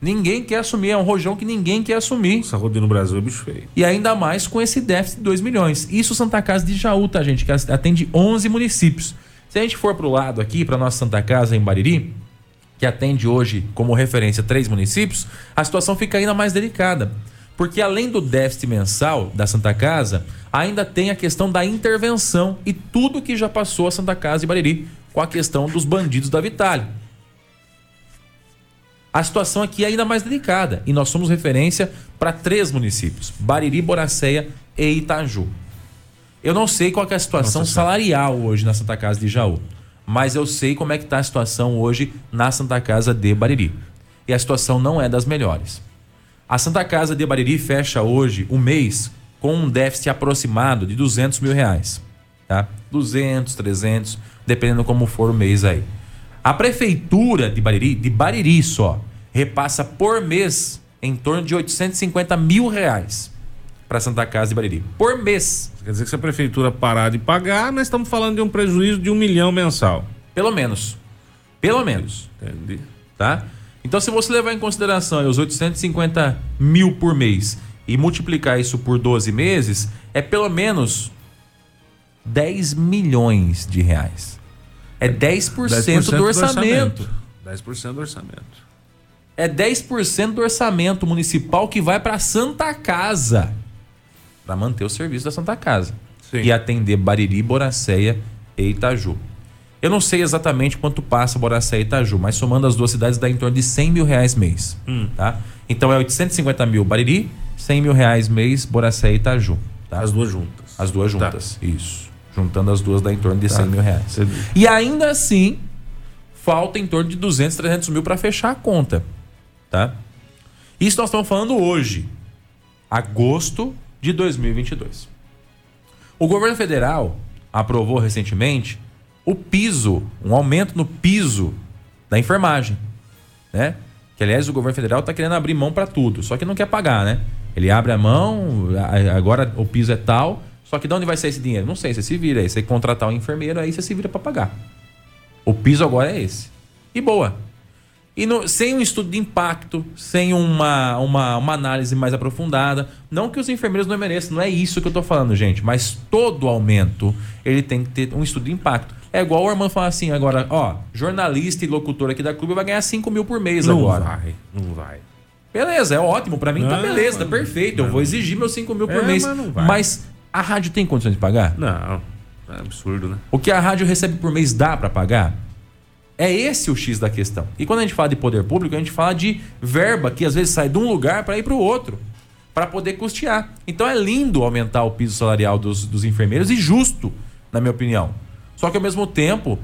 Ninguém quer assumir, é um rojão que ninguém quer assumir. Saúde no Brasil é bicho feio. E ainda mais com esse déficit de 2 milhões. Isso Santa Casa de Jaú, tá, gente? Que atende 11 municípios. Se a gente for pro lado aqui, para nossa Santa Casa em Bariri, que atende hoje como referência três municípios, a situação fica ainda mais delicada. Porque além do déficit mensal da Santa Casa, ainda tem a questão da intervenção e tudo que já passou a Santa Casa de Bariri com a questão dos bandidos da Vitale. A situação aqui é ainda mais delicada e nós somos referência para três municípios: Bariri, Boracéia e Itaju. Eu não sei qual é a situação Nossa salarial hoje na Santa Casa de Jaú, mas eu sei como é que está a situação hoje na Santa Casa de Bariri. E a situação não é das melhores. A Santa Casa de Bariri fecha hoje o mês com um déficit aproximado de 200 mil reais. Tá? 200, 300, dependendo como for o mês aí. A prefeitura de Bariri, de Bariri só, repassa por mês em torno de 850 mil reais para Santa Casa de Bariri. Por mês. Quer dizer que se a prefeitura parar de pagar, nós estamos falando de um prejuízo de um milhão mensal. Pelo menos. Pelo menos. Entendi. tá? Então, se você levar em consideração os 850 mil por mês e multiplicar isso por 12 meses, é pelo menos 10 milhões de reais. É 10%, do orçamento. 10% do orçamento. É 10% do orçamento municipal que vai para Santa Casa. Para manter o serviço da Santa Casa. Sim. E atender Bariri, Boracéia e Itaju. Eu não sei exatamente quanto passa Boracéia e Itaju, mas somando as duas cidades dá em torno de 100 mil reais mês. Tá? Então é 850 mil Bariri, 100 mil reais mês Boracéia e Itaju. Tá? As duas juntas. As duas Tá. juntas. Isso. Juntando as duas dá em torno de 100 mil reais. Você- E ainda assim, falta em torno de 200, 300 mil para fechar a conta. Tá? Isso nós estamos falando hoje, agosto de 2022. O governo federal aprovou recentemente o piso, um aumento no piso da enfermagem, né? Que aliás o governo federal está querendo abrir mão para tudo, só que não quer pagar, né? Ele abre a mão, agora o piso é tal, só que de onde vai sair esse dinheiro? Não sei, você se vira aí, você contratar um enfermeiro, aí você se vira para pagar. O piso agora é esse. E boa. E no- sem um estudo de impacto, sem uma, uma, uma análise mais aprofundada. Não que os enfermeiros não mereçam, não é isso que eu tô falando, gente. Mas todo aumento, ele tem que ter um estudo de impacto. É igual o Armando falar assim agora, ó, jornalista e locutor aqui da clube vai ganhar 5 mil por mês Não agora. vai, não vai. Beleza, é ótimo. Pra mim tá Não, beleza, tá mas- perfeito. Eu vou exigir meus 5 mil por É, mês. mas não. Mas a rádio tem condições de pagar? Não, é absurdo, né? O que a rádio recebe por mês dá para pagar? É esse o X da questão. E quando a gente fala de poder público, a gente fala de verba que às vezes sai de um lugar para ir para o outro, para poder custear. Então é lindo aumentar o piso salarial dos, dos enfermeiros e justo, na minha opinião. Só que ao mesmo tempo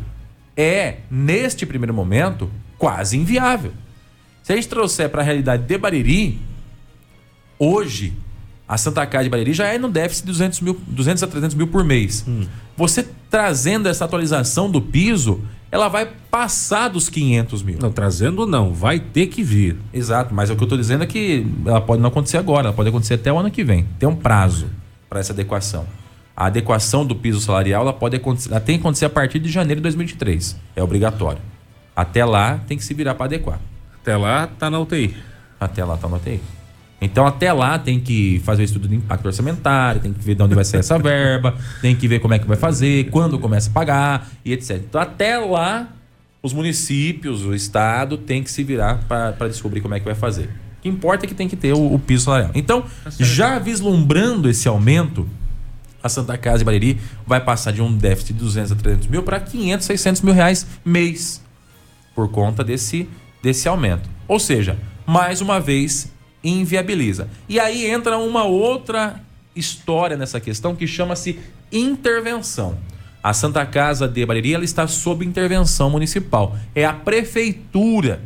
é, neste primeiro momento, quase inviável. Se a gente trouxer para a realidade de Bariri, hoje a Santa Casa de Bariri já é no déficit de 200, mil, 200 a 300 mil por mês. Você trazendo essa atualização do piso, ela vai passar dos 500 mil. Não, trazendo não, vai ter que vir. Exato, mas o que eu estou dizendo é que ela pode não acontecer agora, ela pode acontecer até o ano que vem. Tem um prazo para essa adequação. A adequação do piso salarial ela pode acontecer, ela tem que acontecer a partir de janeiro de 2023. É obrigatório. Até lá tem que se virar para adequar. Até lá tá na UTI. Até lá tá na UTI. Então, até lá tem que fazer o estudo de impacto orçamentário, tem que ver de onde vai sair essa verba, tem que ver como é que vai fazer, quando começa a pagar e etc. Então, até lá, os municípios, o Estado tem que se virar para descobrir como é que vai fazer. O que importa é que tem que ter o, o piso salarial. Então, tá já vislumbrando esse aumento, a Santa Casa de Bariri vai passar de um déficit de 200 a 300 mil para 500, 600 mil reais mês, por conta desse, desse aumento. Ou seja, mais uma vez, inviabiliza. E aí entra uma outra história nessa questão que chama-se intervenção. A Santa Casa de Bariri ela está sob intervenção municipal. É a prefeitura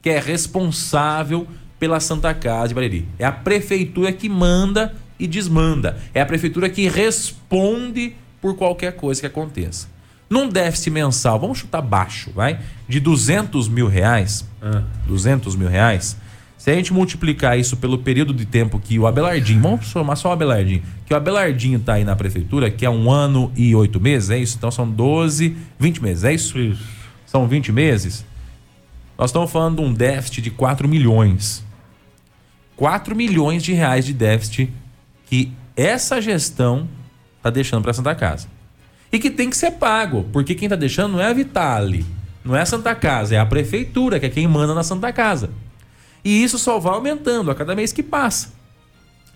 que é responsável pela Santa Casa de Bariri. É a prefeitura que manda e desmanda. É a prefeitura que responde por qualquer coisa que aconteça. Num déficit mensal, vamos chutar baixo, vai? De 200 mil reais. Ah. 200 mil reais se a gente multiplicar isso pelo período de tempo que o Abelardinho, vamos somar só o Abelardinho, que o Abelardinho está aí na prefeitura, que é um ano e oito meses, é isso? Então são 12, 20 meses, é isso? Isso. São 20 meses. Nós estamos falando de um déficit de 4 milhões. 4 milhões de reais de déficit que essa gestão está deixando para Santa Casa. E que tem que ser pago, porque quem está deixando não é a Vitale, não é a Santa Casa, é a prefeitura, que é quem manda na Santa Casa. E isso só vai aumentando a cada mês que passa.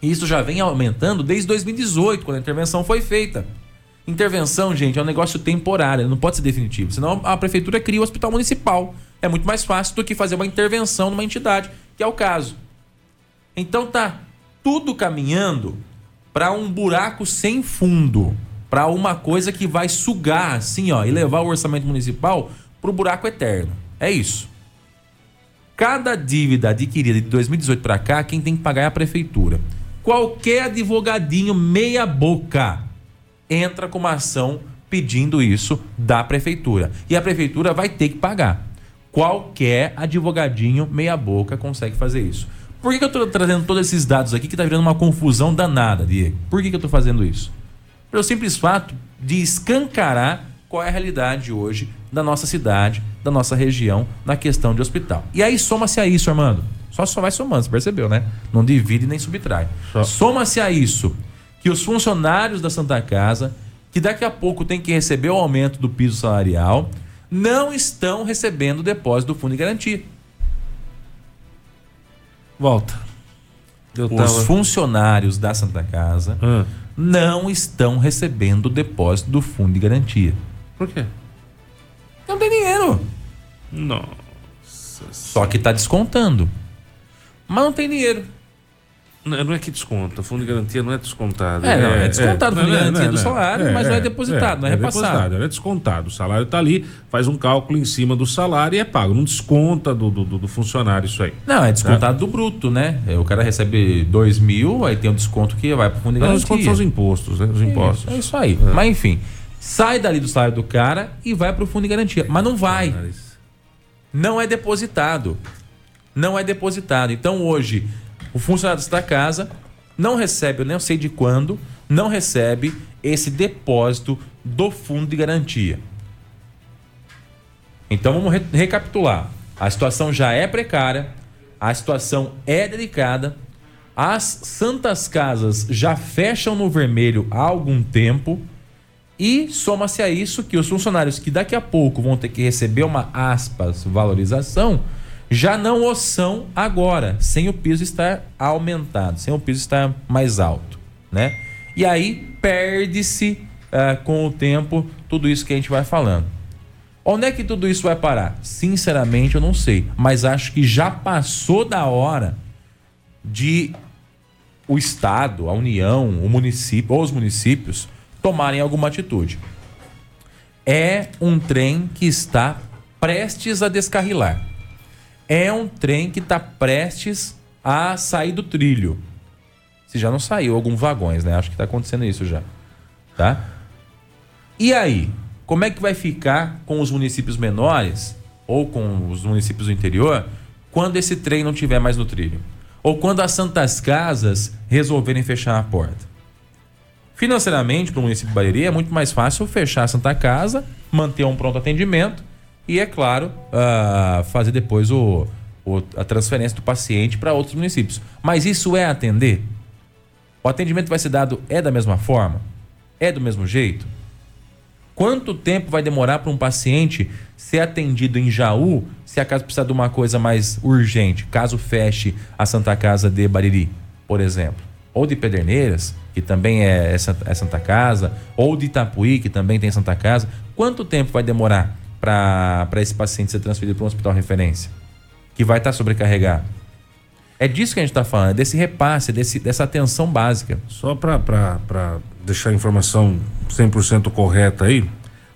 E isso já vem aumentando desde 2018, quando a intervenção foi feita. Intervenção, gente, é um negócio temporário, não pode ser definitivo. Senão a prefeitura cria o hospital municipal. É muito mais fácil do que fazer uma intervenção numa entidade, que é o caso. Então tá tudo caminhando para um buraco sem fundo, para uma coisa que vai sugar assim, ó, e levar o orçamento municipal para o buraco eterno. É isso. Cada dívida adquirida de 2018 para cá, quem tem que pagar é a prefeitura. Qualquer advogadinho meia boca entra com uma ação pedindo isso da prefeitura. E a prefeitura vai ter que pagar. Qualquer advogadinho meia boca consegue fazer isso. Por que, que eu estou trazendo todos esses dados aqui que está virando uma confusão danada, Diego? Por que, que eu estou fazendo isso? Pelo simples fato de escancarar qual é a realidade hoje da nossa cidade, da nossa região na questão de hospital. E aí soma-se a isso, Armando. Só, só vai somando, você percebeu, né? Não divide nem subtrai. Soma-se a isso que os funcionários da Santa Casa, que daqui a pouco tem que receber o aumento do piso salarial, não estão recebendo o depósito do fundo de garantia. Volta. Eu os tava... funcionários da Santa Casa ah. não estão recebendo o depósito do fundo de garantia. Por quê? Nossa. Só que está descontando. Mas não tem dinheiro. Não, não é que desconta, o fundo de garantia não é descontado. É, não, é descontado o fundo de é, garantia é, do salário, mas não é depositado, não é, repassado. Depositado, é descontado. O salário está ali, faz um cálculo em cima do salário e é pago. Não desconta do, do, do funcionário isso aí. Não, é descontado do bruto, né? O cara recebe dois mil, aí tem um desconto que vai para o fundo de garantia. Não, os descontos são os impostos, né? Os impostos. É, é isso aí. Mas enfim sai dali do salário do cara e vai para o fundo de garantia. Mas não vai. Não é depositado. Não é depositado. Então hoje, o funcionário da casa não recebe, eu nem sei de quando, não recebe esse depósito do fundo de garantia. Então vamos re recapitular. A situação já é precária, a situação é delicada, as santas casas já fecham no vermelho há algum tempo e soma-se a isso que os funcionários que daqui a pouco vão ter que receber uma aspas valorização já não o são agora, sem o piso estar aumentado, sem o piso estar mais alto, né? E aí perde-se uh, com o tempo tudo isso que a gente vai falando. Onde é que tudo isso vai parar? Sinceramente, eu não sei, mas acho que já passou da hora de o Estado, a União, o município ou os municípios tomarem alguma atitude. É um trem que está prestes a descarrilar. É um trem que está prestes a sair do trilho. Se já não saiu alguns vagões, né? Acho que está acontecendo isso já. Tá? E aí? como é que vai ficar com os municípios menores ou com os municípios do interior quando esse trem não tiver mais no trilho? Ou quando as santas casas resolverem fechar a porta? Financeiramente, para o município de Bariri, é muito mais fácil fechar a Santa Casa, manter um pronto atendimento e, é claro, uh, fazer depois o, o, a transferência do paciente para outros municípios. Mas isso é atender? O atendimento vai ser dado é da mesma forma? É do mesmo jeito? Quanto tempo vai demorar para um paciente ser atendido em Jaú se a casa precisar de uma coisa mais urgente, caso feche a Santa Casa de Bariri, por exemplo? Ou de Pederneiras, que também é, é Santa Casa, ou de Itapuí, que também tem Santa Casa. Quanto tempo vai demorar para esse paciente ser transferido para um hospital referência? Que vai estar tá sobrecarregado? É disso que a gente está falando, é desse repasse, desse, dessa atenção básica. Só para deixar a informação 100% correta aí,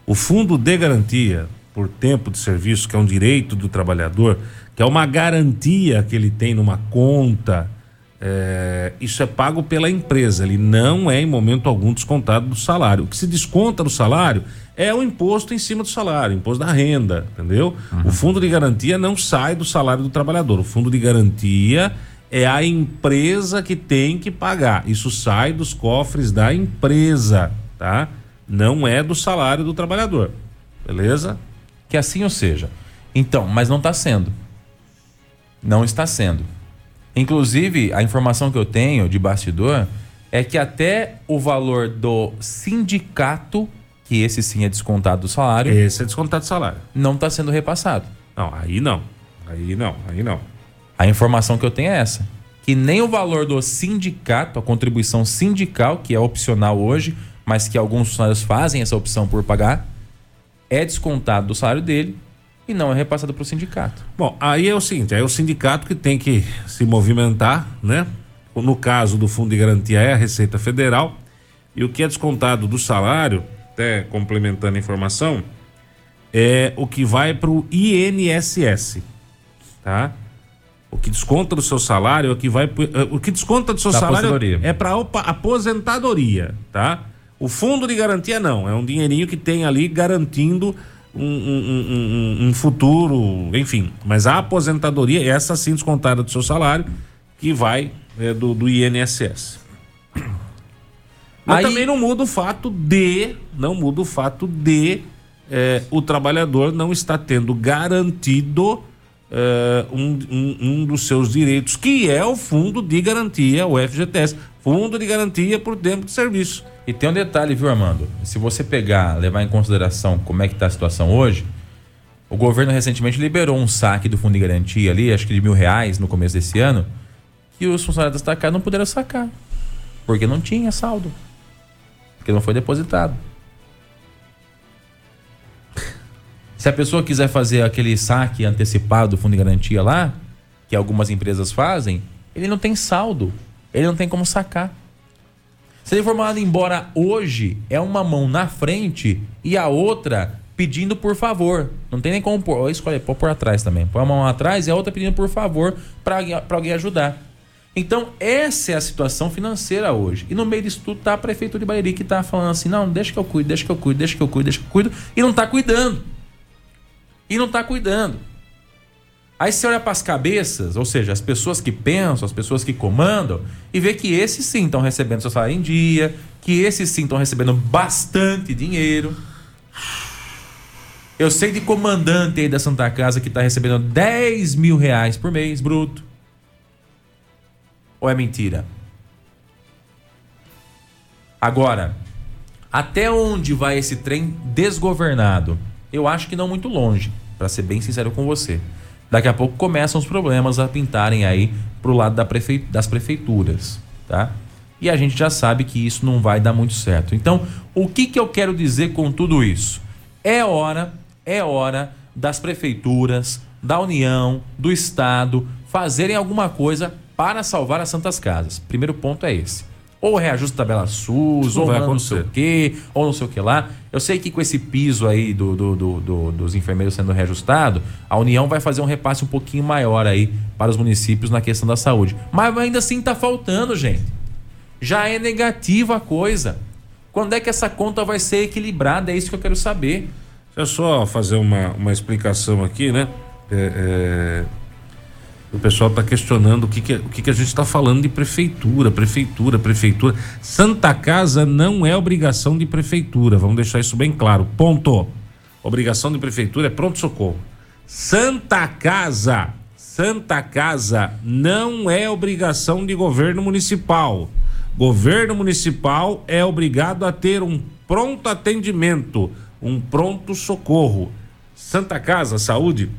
o fundo de garantia por tempo de serviço, que é um direito do trabalhador, que é uma garantia que ele tem numa conta, é, isso é pago pela empresa, ele não é em momento algum descontado do salário. O que se desconta do salário é o imposto em cima do salário, imposto da renda, entendeu? Uhum. O fundo de garantia não sai do salário do trabalhador. O fundo de garantia é a empresa que tem que pagar. Isso sai dos cofres da empresa, tá? Não é do salário do trabalhador. Beleza? Que assim ou seja. Então, mas não está sendo. Não está sendo. Inclusive, a informação que eu tenho de bastidor é que até o valor do sindicato que esse sim é descontado do salário. Esse é descontado do salário. Não está sendo repassado. Não, aí não. Aí não, aí não. A informação que eu tenho é essa. Que nem o valor do sindicato, a contribuição sindical, que é opcional hoje, mas que alguns funcionários fazem essa opção por pagar, é descontado do salário dele e não é repassado para o sindicato. Bom, aí é o seguinte, é o sindicato que tem que se movimentar, né? No caso do Fundo de Garantia é a Receita Federal e o que é descontado do salário até complementando a informação, é o que vai para o INSS, tá? O que desconta do seu salário, é o que vai é, o que desconta do seu da salário é para aposentadoria, tá? O fundo de garantia não, é um dinheirinho que tem ali garantindo um, um, um, um futuro, enfim. Mas a aposentadoria, essa sim descontada do seu salário, que vai é, do, do INSS. Mas Aí... também não muda o fato de, não muda o fato de é, o trabalhador não está tendo garantido é, um, um, um, dos seus direitos, que é o fundo de garantia, o FGTS, fundo de garantia por tempo de serviço. E tem um detalhe, viu, Armando? Se você pegar, levar em consideração como é que está a situação hoje, o governo recentemente liberou um saque do fundo de garantia ali, acho que de mil reais no começo desse ano, que os funcionários destacados não puderam sacar, porque não tinha saldo porque não foi depositado. Se a pessoa quiser fazer aquele saque antecipado do fundo de garantia lá, que algumas empresas fazem, ele não tem saldo, ele não tem como sacar. Se ele for mandado embora hoje, é uma mão na frente e a outra pedindo por favor. Não tem nem como pôr. Escolhe, pôr por atrás também. Põe a mão atrás e a outra pedindo por favor para alguém ajudar. Então, essa é a situação financeira hoje. E no meio disso tudo tá a prefeitura de Bariri que tá falando assim: não, deixa que eu cuido, deixa que eu cuido, deixa que eu cuido, deixa que eu cuido, e não tá cuidando. E não tá cuidando. Aí você olha para as cabeças, ou seja, as pessoas que pensam, as pessoas que comandam, e vê que esses sim estão recebendo seu salário em dia, que esses sim estão recebendo bastante dinheiro. Eu sei de comandante aí da Santa Casa que está recebendo 10 mil reais por mês, bruto ou é mentira? Agora, até onde vai esse trem desgovernado? Eu acho que não muito longe, para ser bem sincero com você. Daqui a pouco começam os problemas a pintarem aí pro lado da prefe... das prefeituras, tá? E a gente já sabe que isso não vai dar muito certo. Então, o que, que eu quero dizer com tudo isso? É hora, é hora das prefeituras, da União, do Estado fazerem alguma coisa para salvar as Santas Casas. Primeiro ponto é esse. Ou reajuste tabela SUS, ou não sei o quê, ou não sei o que lá. Eu sei que com esse piso aí do, do, do, do, dos enfermeiros sendo reajustado, a União vai fazer um repasse um pouquinho maior aí para os municípios na questão da saúde. Mas ainda assim está faltando, gente. Já é negativa a coisa. Quando é que essa conta vai ser equilibrada? É isso que eu quero saber. Deixa eu só fazer uma, uma explicação aqui, né? É, é, o pessoal está questionando o que, que, o que, que a gente está falando de prefeitura, prefeitura, prefeitura. Santa Casa não é obrigação de prefeitura, vamos deixar isso bem claro. Ponto. Obrigação de prefeitura é pronto-socorro. Santa Casa, Santa Casa não é obrigação de governo municipal. Governo municipal é obrigado a ter um pronto atendimento, um pronto socorro. Santa Casa Saúde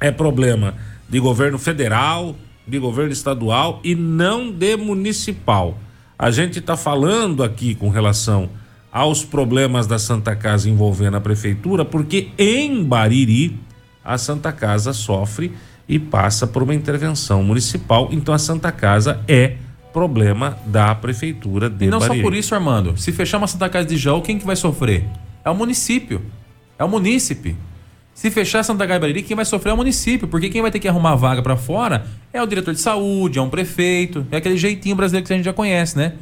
é problema de governo federal, de governo estadual e não de municipal. A gente está falando aqui com relação aos problemas da Santa Casa envolvendo a prefeitura, porque em Bariri a Santa Casa sofre e passa por uma intervenção municipal, então a Santa Casa é problema da prefeitura de E não Bariri. só por isso, Armando. Se fechar uma Santa Casa de Jaú, quem que vai sofrer? É o município. É o munícipe. Se fechar Santa Bariri, quem vai sofrer é o município, porque quem vai ter que arrumar vaga para fora é o diretor de saúde, é um prefeito, é aquele jeitinho brasileiro que a gente já conhece, né?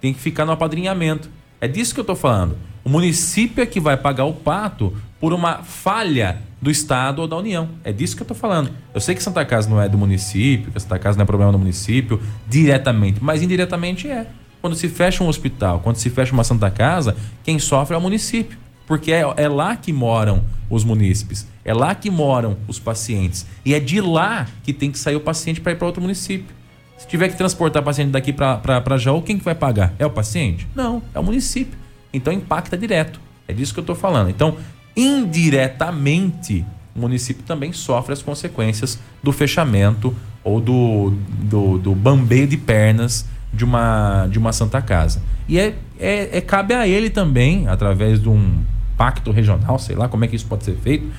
Tem que ficar no apadrinhamento. É disso que eu tô falando. O município é que vai pagar o pato por uma falha do Estado ou da União. É disso que eu tô falando. Eu sei que Santa Casa não é do município, que Santa Casa não é problema do município diretamente, mas indiretamente é. Quando se fecha um hospital, quando se fecha uma Santa Casa, quem sofre é o município. Porque é, é lá que moram os munícipes, é lá que moram os pacientes. E é de lá que tem que sair o paciente para ir para outro município. Se tiver que transportar paciente daqui para Jaú, quem que vai pagar? É o paciente? Não, é o município. Então impacta direto. É disso que eu estou falando. Então, indiretamente, o município também sofre as consequências do fechamento ou do, do, do bambeio de pernas de uma, de uma Santa Casa. E é, é, é cabe a ele também, através de um pacto regional, sei lá como é que isso pode ser feito,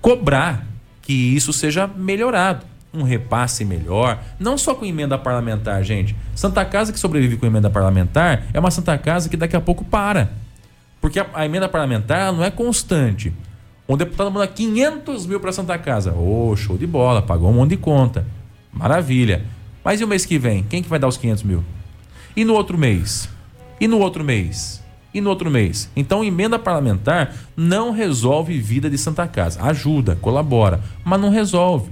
cobrar que isso seja melhorado. Um repasse melhor, não só com emenda parlamentar, gente. Santa Casa que sobrevive com emenda parlamentar é uma Santa Casa que daqui a pouco para. Porque a, a emenda parlamentar não é constante. Um deputado manda 500 mil para Santa Casa. Ô, oh, show de bola, pagou um monte de conta. Maravilha. Mas e o mês que vem? Quem que vai dar os 500 mil? E no outro mês? E no outro mês? E no outro mês? Então, emenda parlamentar não resolve vida de Santa Casa. Ajuda, colabora, mas não resolve.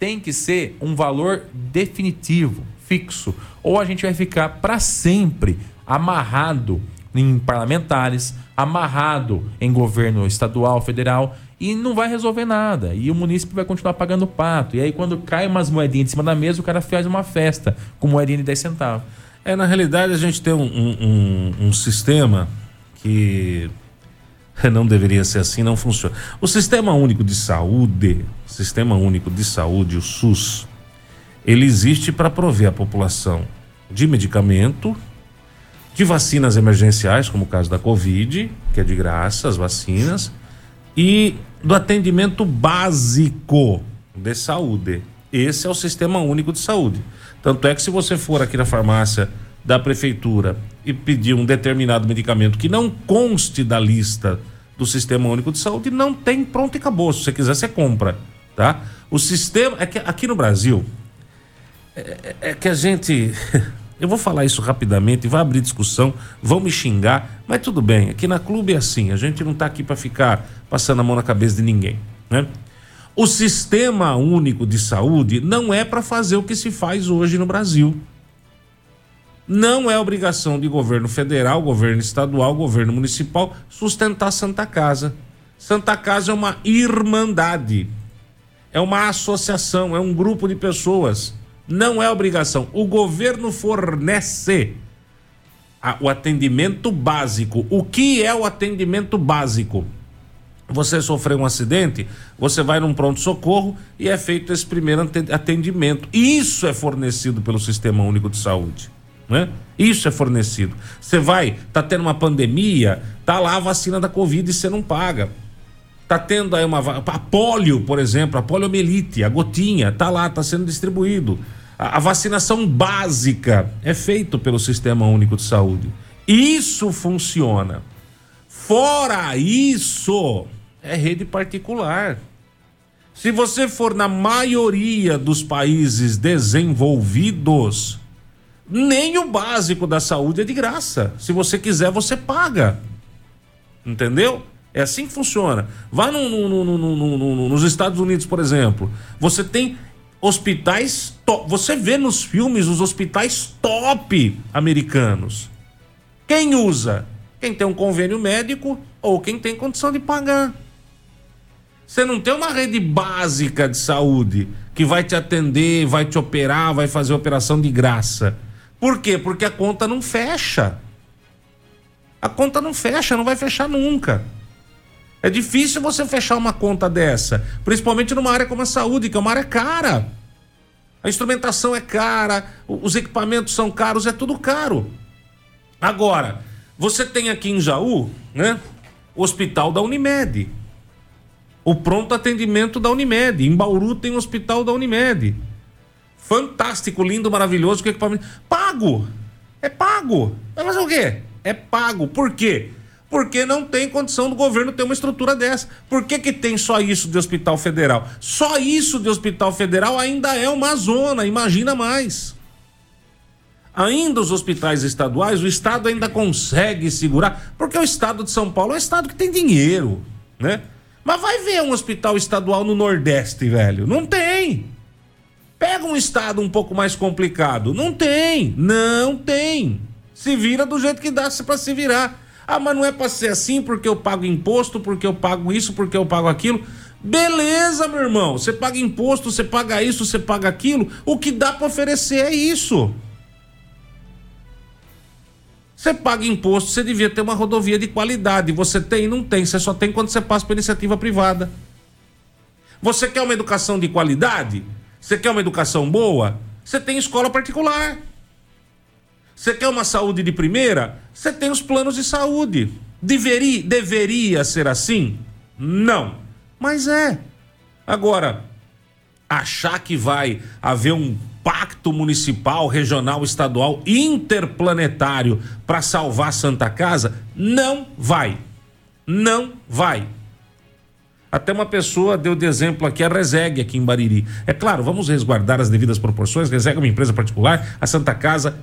Tem que ser um valor definitivo, fixo. Ou a gente vai ficar para sempre amarrado em parlamentares, amarrado em governo estadual, federal e não vai resolver nada. E o município vai continuar pagando pato. E aí, quando cai umas moedinhas em cima da mesa, o cara faz uma festa com moedinha de 10 centavos. É, na realidade, a gente tem um, um, um, sistema que não deveria ser assim, não funciona. O Sistema Único de Saúde, Sistema Único de Saúde, o SUS, ele existe para prover a população de medicamento, de vacinas emergenciais, como o caso da Covid, que é de graça, as vacinas, e do atendimento básico de saúde. Esse é o Sistema Único de Saúde. Tanto é que se você for aqui na farmácia da prefeitura e pedir um determinado medicamento que não conste da lista do Sistema Único de Saúde, não tem pronto e acabou. Se você quiser, você compra, tá? O sistema é que aqui no Brasil é, é que a gente eu vou falar isso rapidamente, vai abrir discussão, vão me xingar, mas tudo bem. Aqui na clube é assim, a gente não está aqui para ficar passando a mão na cabeça de ninguém, né? O sistema único de saúde não é para fazer o que se faz hoje no Brasil. Não é obrigação de governo federal, governo estadual, governo municipal sustentar Santa Casa. Santa Casa é uma irmandade, é uma associação, é um grupo de pessoas. Não é obrigação. O governo fornece a, o atendimento básico. O que é o atendimento básico? Você sofreu um acidente, você vai num pronto-socorro e é feito esse primeiro atendimento. Isso é fornecido pelo Sistema Único de Saúde. Né? Isso é fornecido. Você vai, tá tendo uma pandemia, tá lá a vacina da Covid e você não paga. Tá tendo aí uma a polio, por exemplo, a poliomielite, a gotinha, tá lá, tá sendo distribuído. A, a vacinação básica é feito pelo Sistema Único de Saúde. Isso funciona. Fora isso, é rede particular. Se você for na maioria dos países desenvolvidos, Nem o básico da saúde é de graça. Se você quiser, você paga. Entendeu? É assim que funciona. Vá no, no, no, nos Estados Unidos, por exemplo. Você tem hospitais top. Você vê nos filmes os hospitais top americanos. Quem usa? Quem tem um convênio médico ou quem tem condição de pagar. Você não tem uma rede básica de saúde que vai te atender, vai te operar, vai fazer operação de graça. Por quê? Porque a conta não fecha. A conta não fecha, não vai fechar nunca. É difícil você fechar uma conta dessa, principalmente numa área como a saúde, que é uma área cara. A instrumentação é cara, os equipamentos são caros, é tudo caro. Agora, você tem aqui em Jaú, né, o hospital da Unimed. O pronto atendimento da Unimed. Em Bauru tem o hospital da Unimed. Fantástico, lindo, maravilhoso, com equipamento. Pago! É pago! Vai fazer o quê? É pago. Por quê? porque não tem condição do governo ter uma estrutura dessa. Por que, que tem só isso de hospital federal? Só isso de hospital federal ainda é uma zona, imagina mais. Ainda os hospitais estaduais, o Estado ainda consegue segurar, porque o Estado de São Paulo é um Estado que tem dinheiro, né? Mas vai ver um hospital estadual no Nordeste, velho. Não tem. Pega um estado um pouco mais complicado. Não tem. Não tem. Se vira do jeito que dá para se virar. Ah, mas não é para ser assim porque eu pago imposto, porque eu pago isso, porque eu pago aquilo. Beleza, meu irmão. Você paga imposto, você paga isso, você paga aquilo. O que dá para oferecer é isso. Você paga imposto, você devia ter uma rodovia de qualidade. Você tem? Não tem. Você só tem quando você passa para iniciativa privada. Você quer uma educação de qualidade? Você quer uma educação boa? Você tem escola particular. Você quer uma saúde de primeira? Você tem os planos de saúde. Deveria, deveria ser assim? Não. Mas é. Agora, achar que vai haver um pacto municipal, regional, estadual, interplanetário para salvar Santa Casa, não vai. Não vai. Até uma pessoa deu de exemplo aqui a Reseg aqui em Bariri. É claro, vamos resguardar as devidas proporções. Reseg é uma empresa particular, a Santa Casa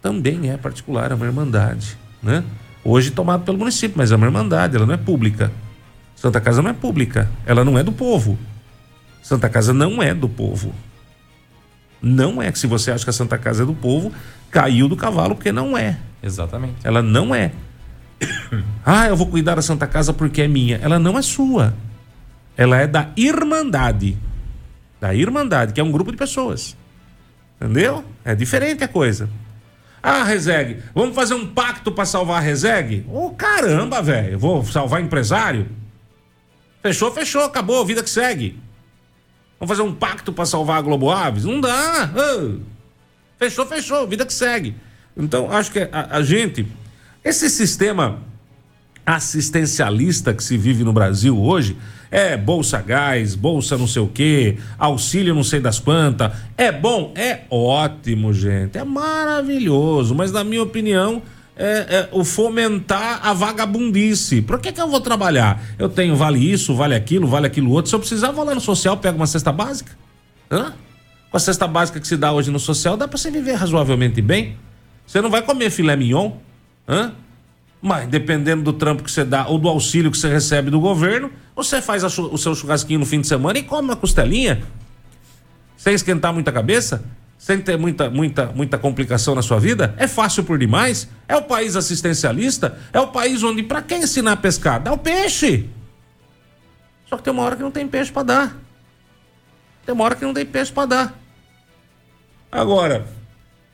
também é particular, é uma irmandade, né? Hoje tomado pelo município, mas é uma irmandade, ela não é pública. Santa Casa não é pública, ela não é do povo. Santa Casa não é do povo. Não é que se você acha que a Santa Casa é do povo, caiu do cavalo porque não é. Exatamente. Ela não é. ah, eu vou cuidar da Santa Casa porque é minha. Ela não é sua. Ela é da Irmandade. Da Irmandade, que é um grupo de pessoas. Entendeu? É diferente a coisa. Ah, Reseg, vamos fazer um pacto para salvar a Reseg? Ô, oh, caramba, velho, vou salvar empresário? Fechou, fechou, acabou, vida que segue. Vamos fazer um pacto para salvar a Globo Aves? Não dá. Fechou, fechou, vida que segue. Então, acho que a, a gente, esse sistema assistencialista que se vive no Brasil hoje, é bolsa gás, bolsa não sei o quê, auxílio não sei das quantas. É bom? É ótimo, gente. É maravilhoso. Mas, na minha opinião, é, é, o fomentar a vagabundice. Por que, que eu vou trabalhar? Eu tenho vale isso, vale aquilo, vale aquilo outro. Se eu precisar, vou lá no social, pego uma cesta básica. Hã? Com a cesta básica que se dá hoje no social, dá para você viver razoavelmente bem. Você não vai comer filé mignon. Hã? Mas dependendo do trampo que você dá ou do auxílio que você recebe do governo, você faz o seu churrasquinho no fim de semana e come uma costelinha. Sem esquentar muita cabeça, sem ter muita, muita, muita complicação na sua vida. É fácil por demais. É o país assistencialista. É o país onde, para quem ensinar a pescar? Dá o peixe. Só que tem uma hora que não tem peixe para dar. Tem uma hora que não tem peixe para dar. Agora,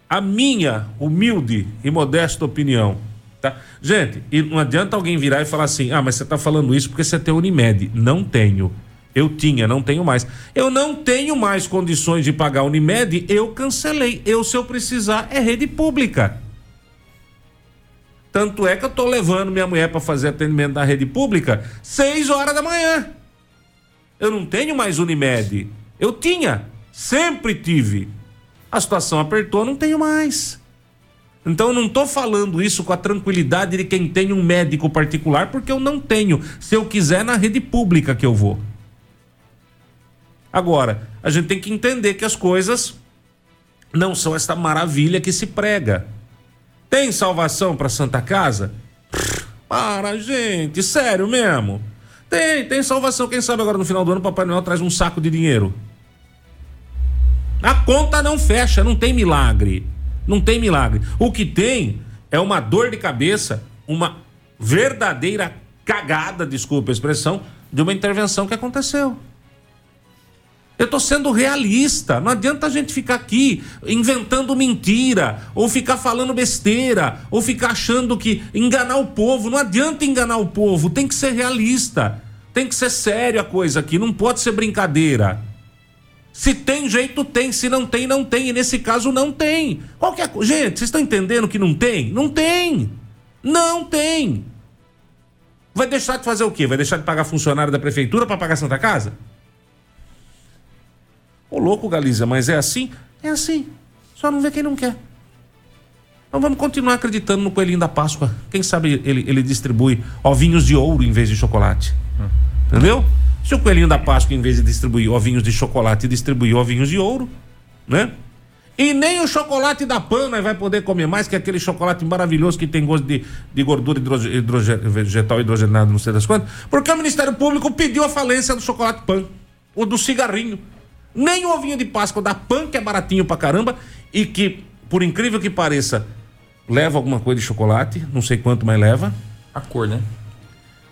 a minha humilde e modesta opinião Tá? Gente, e não adianta alguém virar e falar assim: ah, mas você está falando isso porque você tem Unimed. Não tenho. Eu tinha, não tenho mais. Eu não tenho mais condições de pagar Unimed, eu cancelei. Eu, se eu precisar, é rede pública. Tanto é que eu estou levando minha mulher para fazer atendimento na rede pública seis horas da manhã. Eu não tenho mais Unimed. Eu tinha, sempre tive. A situação apertou, não tenho mais. Então eu não estou falando isso com a tranquilidade de quem tem um médico particular, porque eu não tenho. Se eu quiser, na rede pública que eu vou. Agora, a gente tem que entender que as coisas não são esta maravilha que se prega. Tem salvação para Santa Casa? Para, gente, sério mesmo. Tem, tem salvação. Quem sabe agora no final do ano Papai Noel traz um saco de dinheiro. A conta não fecha, não tem milagre. Não tem milagre. O que tem é uma dor de cabeça, uma verdadeira cagada, desculpa a expressão, de uma intervenção que aconteceu. Eu estou sendo realista. Não adianta a gente ficar aqui inventando mentira, ou ficar falando besteira, ou ficar achando que enganar o povo. Não adianta enganar o povo. Tem que ser realista. Tem que ser sério a coisa aqui. Não pode ser brincadeira. Se tem jeito, tem. Se não tem, não tem. E nesse caso, não tem. Qualquer coisa. Gente, vocês estão entendendo que não tem? Não tem. Não tem. Vai deixar de fazer o quê? Vai deixar de pagar funcionário da prefeitura para pagar Santa Casa? Ô louco, Galiza, mas é assim? É assim. Só não vê quem não quer. Então vamos continuar acreditando no coelhinho da Páscoa. Quem sabe ele, ele distribui ovinhos de ouro em vez de chocolate. Entendeu? Se o coelhinho da Páscoa, em vez de distribuir ovinhos de chocolate, distribuir ovinhos de ouro, né? E nem o chocolate da Pana vai poder comer mais, que é aquele chocolate maravilhoso que tem gosto de, de gordura hidrogen, hidrogen, vegetal hidrogenado, não sei das quantas, porque o Ministério Público pediu a falência do chocolate Pan, ou do cigarrinho. Nem o ovinho de Páscoa da Pan, que é baratinho pra caramba, e que, por incrível que pareça, leva alguma coisa de chocolate, não sei quanto, mas leva. A cor, né?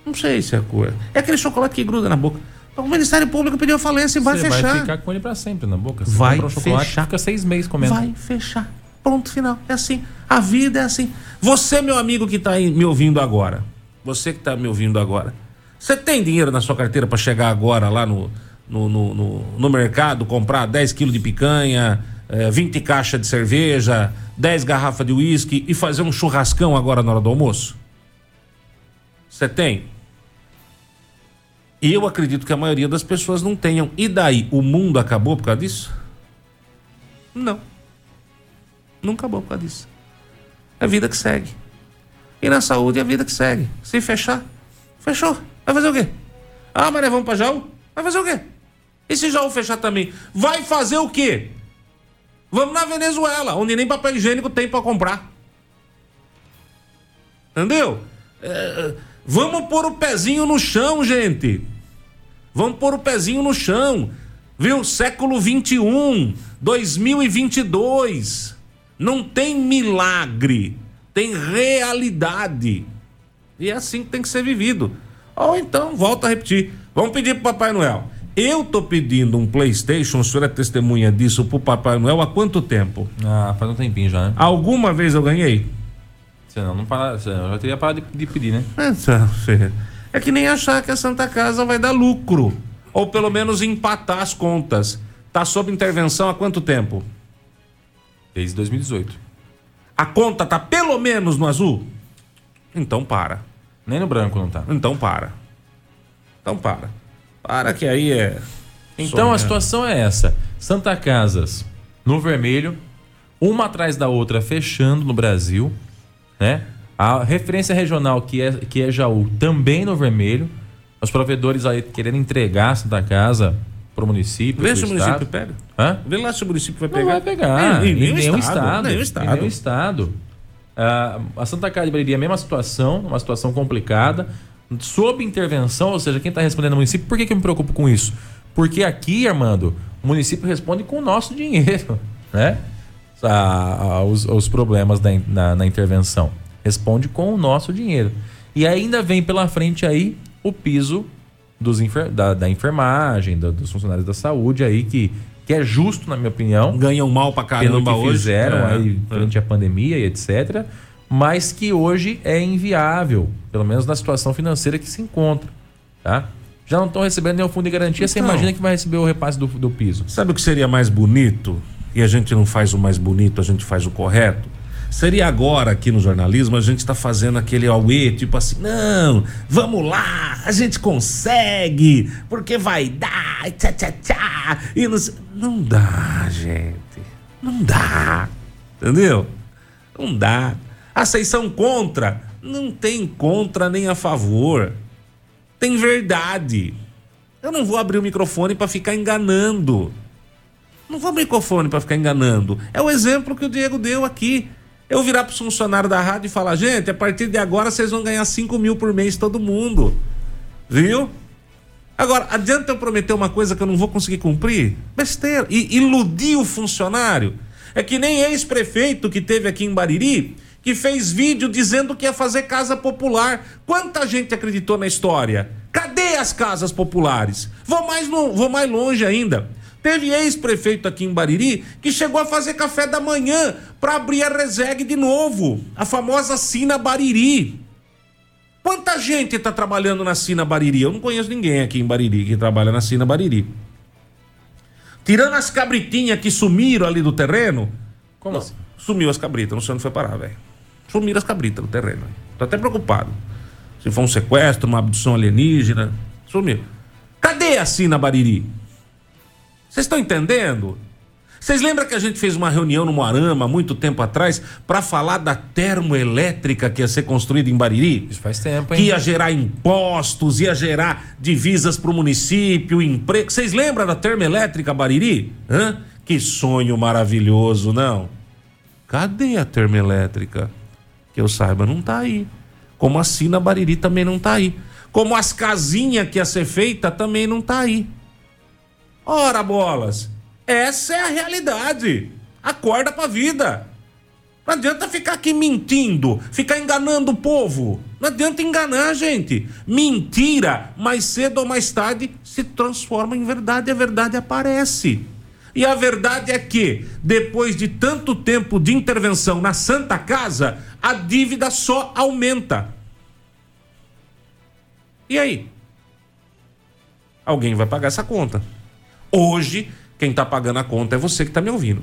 Não sei se é a cor. É aquele chocolate que gruda na boca. O Ministério Público pediu falência e vai Você fechar. vai ficar com ele pra sempre na boca. Você vai um chocolate, fechar. Fica seis meses comendo. Vai fechar. Ponto final. É assim. A vida é assim. Você, meu amigo que está me ouvindo agora, você que está me ouvindo agora, você tem dinheiro na sua carteira para chegar agora lá no, no, no, no, no mercado, comprar 10 quilos de picanha, eh, 20 caixas de cerveja, 10 garrafas de uísque e fazer um churrascão agora na hora do almoço? Você tem? Eu acredito que a maioria das pessoas não tenham. E daí? O mundo acabou por causa disso? Não. Não acabou por causa disso. É a vida que segue. E na saúde é a vida que segue. Se fechar, fechou. Vai fazer o quê? Ah, mas vamos pra Jaú? Vai fazer o quê? E se Jaú fechar também? Vai fazer o quê? Vamos na Venezuela, onde nem papel higiênico tem para comprar. Entendeu? É, vamos pôr o pezinho no chão, gente. Vamos pôr o pezinho no chão. Viu? Século 21, 2022. Não tem milagre, tem realidade. E é assim que tem que ser vivido. Ou então, volta a repetir. Vamos pedir pro Papai Noel. Eu tô pedindo um PlayStation, o senhor é testemunha disso pro Papai Noel há quanto tempo? Ah, faz um tempinho já, né? Alguma vez eu ganhei? Senão não para, senão eu já teria parado de, de pedir, né? É, é que nem achar que a Santa Casa vai dar lucro. Ou pelo menos empatar as contas. Tá sob intervenção há quanto tempo? Desde 2018. A conta tá pelo menos no azul? Então para. Nem no branco não tá. Então para. Então para. Para que aí é. Então Sonha. a situação é essa: Santa Casas no vermelho, uma atrás da outra fechando no Brasil, né? A referência regional que é que é Jaú também no vermelho. Os provedores aí querendo entregar a Santa Casa pro município. Vê se o município pega. Hã? Vê lá se o município vai Não pegar. vai pegar. Nem, em nem, nenhum o estado. o Em estado. nenhum estado. Ah, a Santa Casa de é a mesma situação, uma situação complicada, sob intervenção, ou seja, quem está respondendo é o município. Por que, que eu me preocupo com isso? Porque aqui, Armando, o município responde com o nosso dinheiro, né? A- a- os, os problemas da na, na intervenção. Responde com o nosso dinheiro. E ainda vem pela frente aí o piso dos da, da enfermagem, da- dos funcionários da saúde aí, que, que é justo, na minha opinião Ganham mal pra pelo caramba que hoje. fizeram É, aí é. durante a pandemia e etc. Mas que hoje é inviável, pelo menos na situação financeira que se encontra, tá? Já não estão recebendo nenhum fundo de garantia, você Então. imagina que vai receber o repasse do, do piso. Sabe o que seria mais bonito? E a gente não faz o mais bonito, a gente faz o correto? Seria agora aqui no jornalismo a gente está fazendo aquele auê, tipo assim, não, vamos lá, a gente consegue, porque vai dar, tchá, tchá, tchá, e não, não dá, gente, não dá, entendeu? Não dá. A seição contra, não tem contra nem a favor, tem verdade. Eu não vou abrir o microfone para ficar enganando. Não vou microfone para ficar enganando. É o exemplo que o Diego deu aqui. Eu virar para os funcionários da rádio e falar, gente, a partir de agora vocês vão ganhar 5 mil por mês todo mundo. Viu? Agora, adianta eu prometer uma coisa que eu não vou conseguir cumprir? Besteira. E iludir o funcionário. É que nem ex-prefeito que teve aqui em Bariri, que fez vídeo dizendo que ia fazer casa popular. Quanta gente acreditou na história? Cadê as casas populares? Vou mais, no, vou mais longe ainda. Teve ex-prefeito aqui em Bariri que chegou a fazer café da manhã para abrir a Resegue de novo, a famosa Sina Bariri. Quanta gente está trabalhando na Sina Bariri? Eu não conheço ninguém aqui em Bariri que trabalha na Sina Bariri. Tirando as cabritinhas que sumiram ali do terreno. Como não, assim? Sumiu as cabritas, não sei onde foi parar, velho. Sumiram as cabritas do terreno. Tô até preocupado. Se for um sequestro, uma abdução alienígena. Sumiu. Cadê a Sina Bariri? Vocês estão entendendo? Vocês lembram que a gente fez uma reunião no Moarama muito tempo atrás para falar da termoelétrica que ia ser construída em Bariri? Isso faz tempo, Que hein? ia gerar impostos, ia gerar divisas para o município, emprego. Vocês lembram da termoelétrica Bariri? Hã? Que sonho maravilhoso, não? Cadê a termoelétrica? Eu saiba, não tá aí. Como a Sina Bariri também não tá aí. Como as casinhas que ia ser feita também não tá aí. Ora, bolas, essa é a realidade. Acorda pra vida. Não adianta ficar aqui mentindo, ficar enganando o povo. Não adianta enganar, gente. Mentira, mais cedo ou mais tarde, se transforma em verdade e a verdade aparece. E a verdade é que, depois de tanto tempo de intervenção na Santa Casa, a dívida só aumenta. E aí? Alguém vai pagar essa conta. Hoje, quem está pagando a conta é você que está me ouvindo.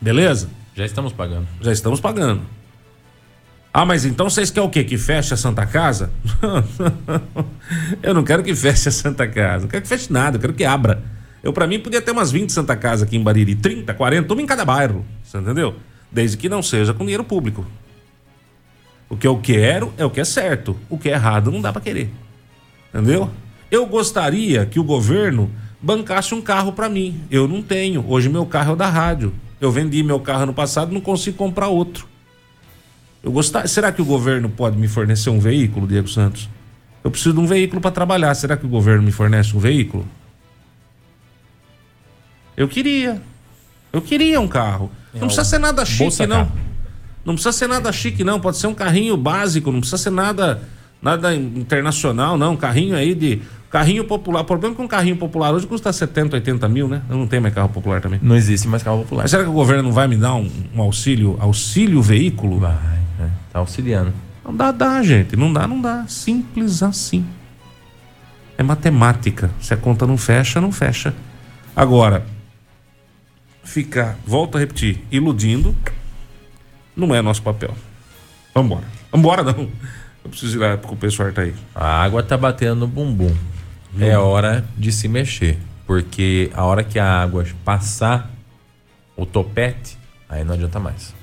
Beleza? Já estamos pagando. Já estamos pagando. Ah, mas então vocês querem o quê? Que feche a Santa Casa? eu não quero que feche a Santa Casa. Não quero que feche nada, eu quero que abra. Eu, para mim, podia ter umas 20 Santa Casa aqui em Bariri. 30, 40, uma em cada bairro. Você entendeu? Desde que não seja com dinheiro público. O que eu quero é o que é certo. O que é errado não dá para querer. Entendeu? Eu gostaria que o governo bancasse um carro para mim. Eu não tenho. Hoje meu carro é o da rádio. Eu vendi meu carro no passado, não consigo comprar outro. Eu gostar... Será que o governo pode me fornecer um veículo, Diego Santos? Eu preciso de um veículo para trabalhar. Será que o governo me fornece um veículo? Eu queria. Eu queria um carro. Não precisa ser nada chique, não. Não precisa ser nada chique, não. Pode ser um carrinho básico, não precisa ser nada, nada internacional, não. Carrinho aí de. Carrinho popular. O problema é que um carrinho popular hoje custa 70, 80 mil, né? Eu não tenho mais carro popular também. Não existe mais carro popular. Mas será que o governo não vai me dar um, um auxílio, auxílio veículo? Vai, né? Tá auxiliando. Não dá, dá, gente. Não dá, não dá. Simples assim. É matemática. Se a conta não fecha, não fecha. Agora, ficar, volto a repetir, iludindo, não é nosso papel. Vambora. Vambora, não. Eu preciso ir lá porque o pessoal tá aí. A água tá batendo no bumbum. É hora de se mexer. Porque a hora que a água passar o topete, aí não adianta mais.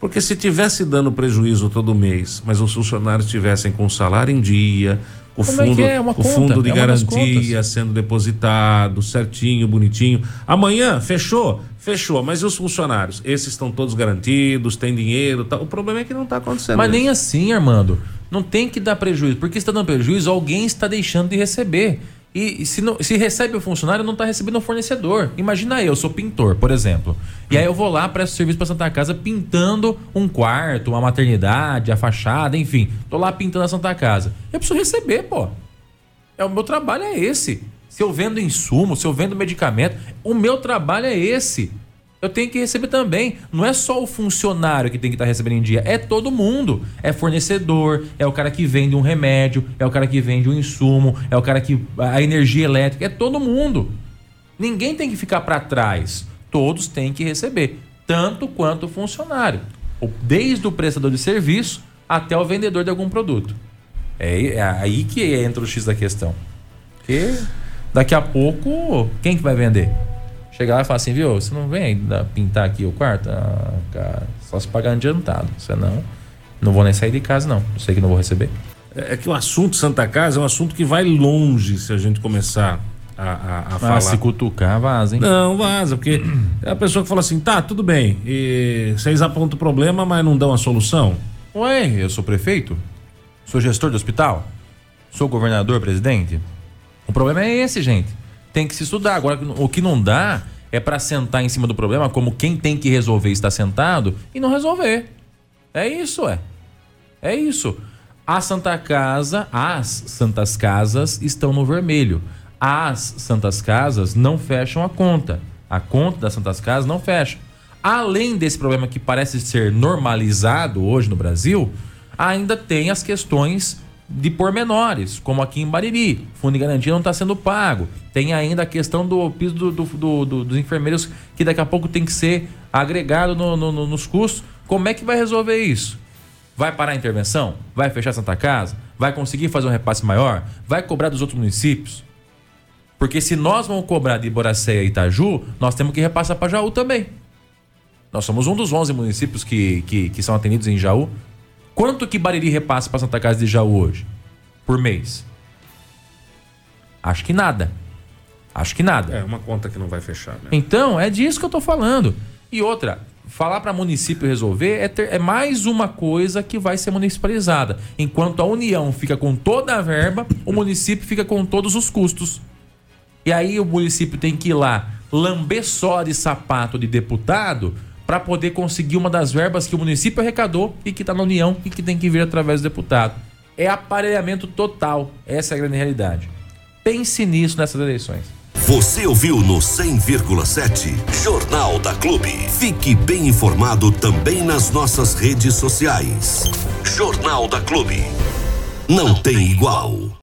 Porque se tivesse dando prejuízo todo mês, mas os funcionários estivessem com o salário em dia, o Como é fundo, que é? É o fundo de é garantia sendo depositado certinho, bonitinho. Amanhã, fechou? Fechou. Mas e os funcionários? Esses estão todos garantidos, têm dinheiro. Tá. O problema é que não está acontecendo. Mas isso. nem assim, Armando. Não tem que dar prejuízo. Porque está dando prejuízo, alguém está deixando de receber. E se, não, se recebe o funcionário, não está recebendo o fornecedor. Imagina eu, sou pintor, por exemplo. E aí eu vou lá, presto serviço para Santa Casa pintando um quarto, uma maternidade, a fachada, enfim. Tô lá pintando a Santa Casa. Eu preciso receber, pô. É o meu trabalho é esse. Se eu vendo insumo, se eu vendo medicamento, o meu trabalho é esse. Eu tenho que receber também. Não é só o funcionário que tem que estar recebendo em dia, é todo mundo. É fornecedor, é o cara que vende um remédio, é o cara que vende um insumo, é o cara que a energia elétrica, é todo mundo. Ninguém tem que ficar para trás. Todos têm que receber, tanto quanto o funcionário. Desde o prestador de serviço até o vendedor de algum produto. É, é aí que entra o X da questão. Porque daqui a pouco, quem que vai vender? Chegar lá e falar assim, viu, você não vem ainda pintar aqui o quarto? Ah, cara, só se pagar adiantado. Senão, não vou nem sair de casa, não. Eu sei que não vou receber. É que o assunto Santa Casa é um assunto que vai longe se a gente começar a, a, a Ah, falar. se cutucar, vaza, hein? Não, vaza, porque é a pessoa que fala assim, tá, tudo bem, e vocês apontam o problema, mas não dão a solução. Ué, eu sou prefeito? Sou gestor do hospital? Sou governador, presidente? O problema é esse, gente. Tem que se estudar. Agora, o que não dá é pra sentar em cima do problema como quem tem que resolver está sentado e não resolver. É isso, é. É isso. A Santa Casa, as Santas Casas estão no vermelho. As Santas Casas não fecham a conta. A conta das Santas Casas não fecha. Além desse problema que parece ser normalizado hoje no Brasil, ainda tem as questões de pormenores, como aqui em Bariri. Fundo de garantia não está sendo pago. Tem ainda a questão do piso do- do- do- do- dos enfermeiros que daqui a pouco tem que ser agregado no- no- no- nos custos. Como é que vai resolver isso? Vai parar a intervenção? Vai fechar Santa Casa? Vai conseguir fazer um repasse maior? Vai cobrar dos outros municípios? Porque se nós vamos cobrar de Boracéia e Itaju, nós temos que repassar para Jaú também. Nós somos um dos 11 municípios que, que, que são atendidos em Jaú. Quanto que Bariri repassa para Santa Casa de Jaú hoje? Por mês? Acho que nada. Acho que nada. É uma conta que não vai fechar, né? Então, é disso que eu tô falando. E outra, falar para município resolver é, ter- é mais uma coisa que vai ser municipalizada. Enquanto a União fica com toda a verba, o município fica com todos os custos. E aí o município tem que ir lá lamber só de sapato de deputado para poder conseguir uma das verbas que o município arrecadou e que está na União e que tem que vir através do deputado. É aparelhamento total. Essa é a grande realidade. Pense nisso nessas eleições. Você ouviu no 100,7 Jornal da Clube. Fique bem informado também nas nossas redes sociais. Jornal da Clube. Não tem igual.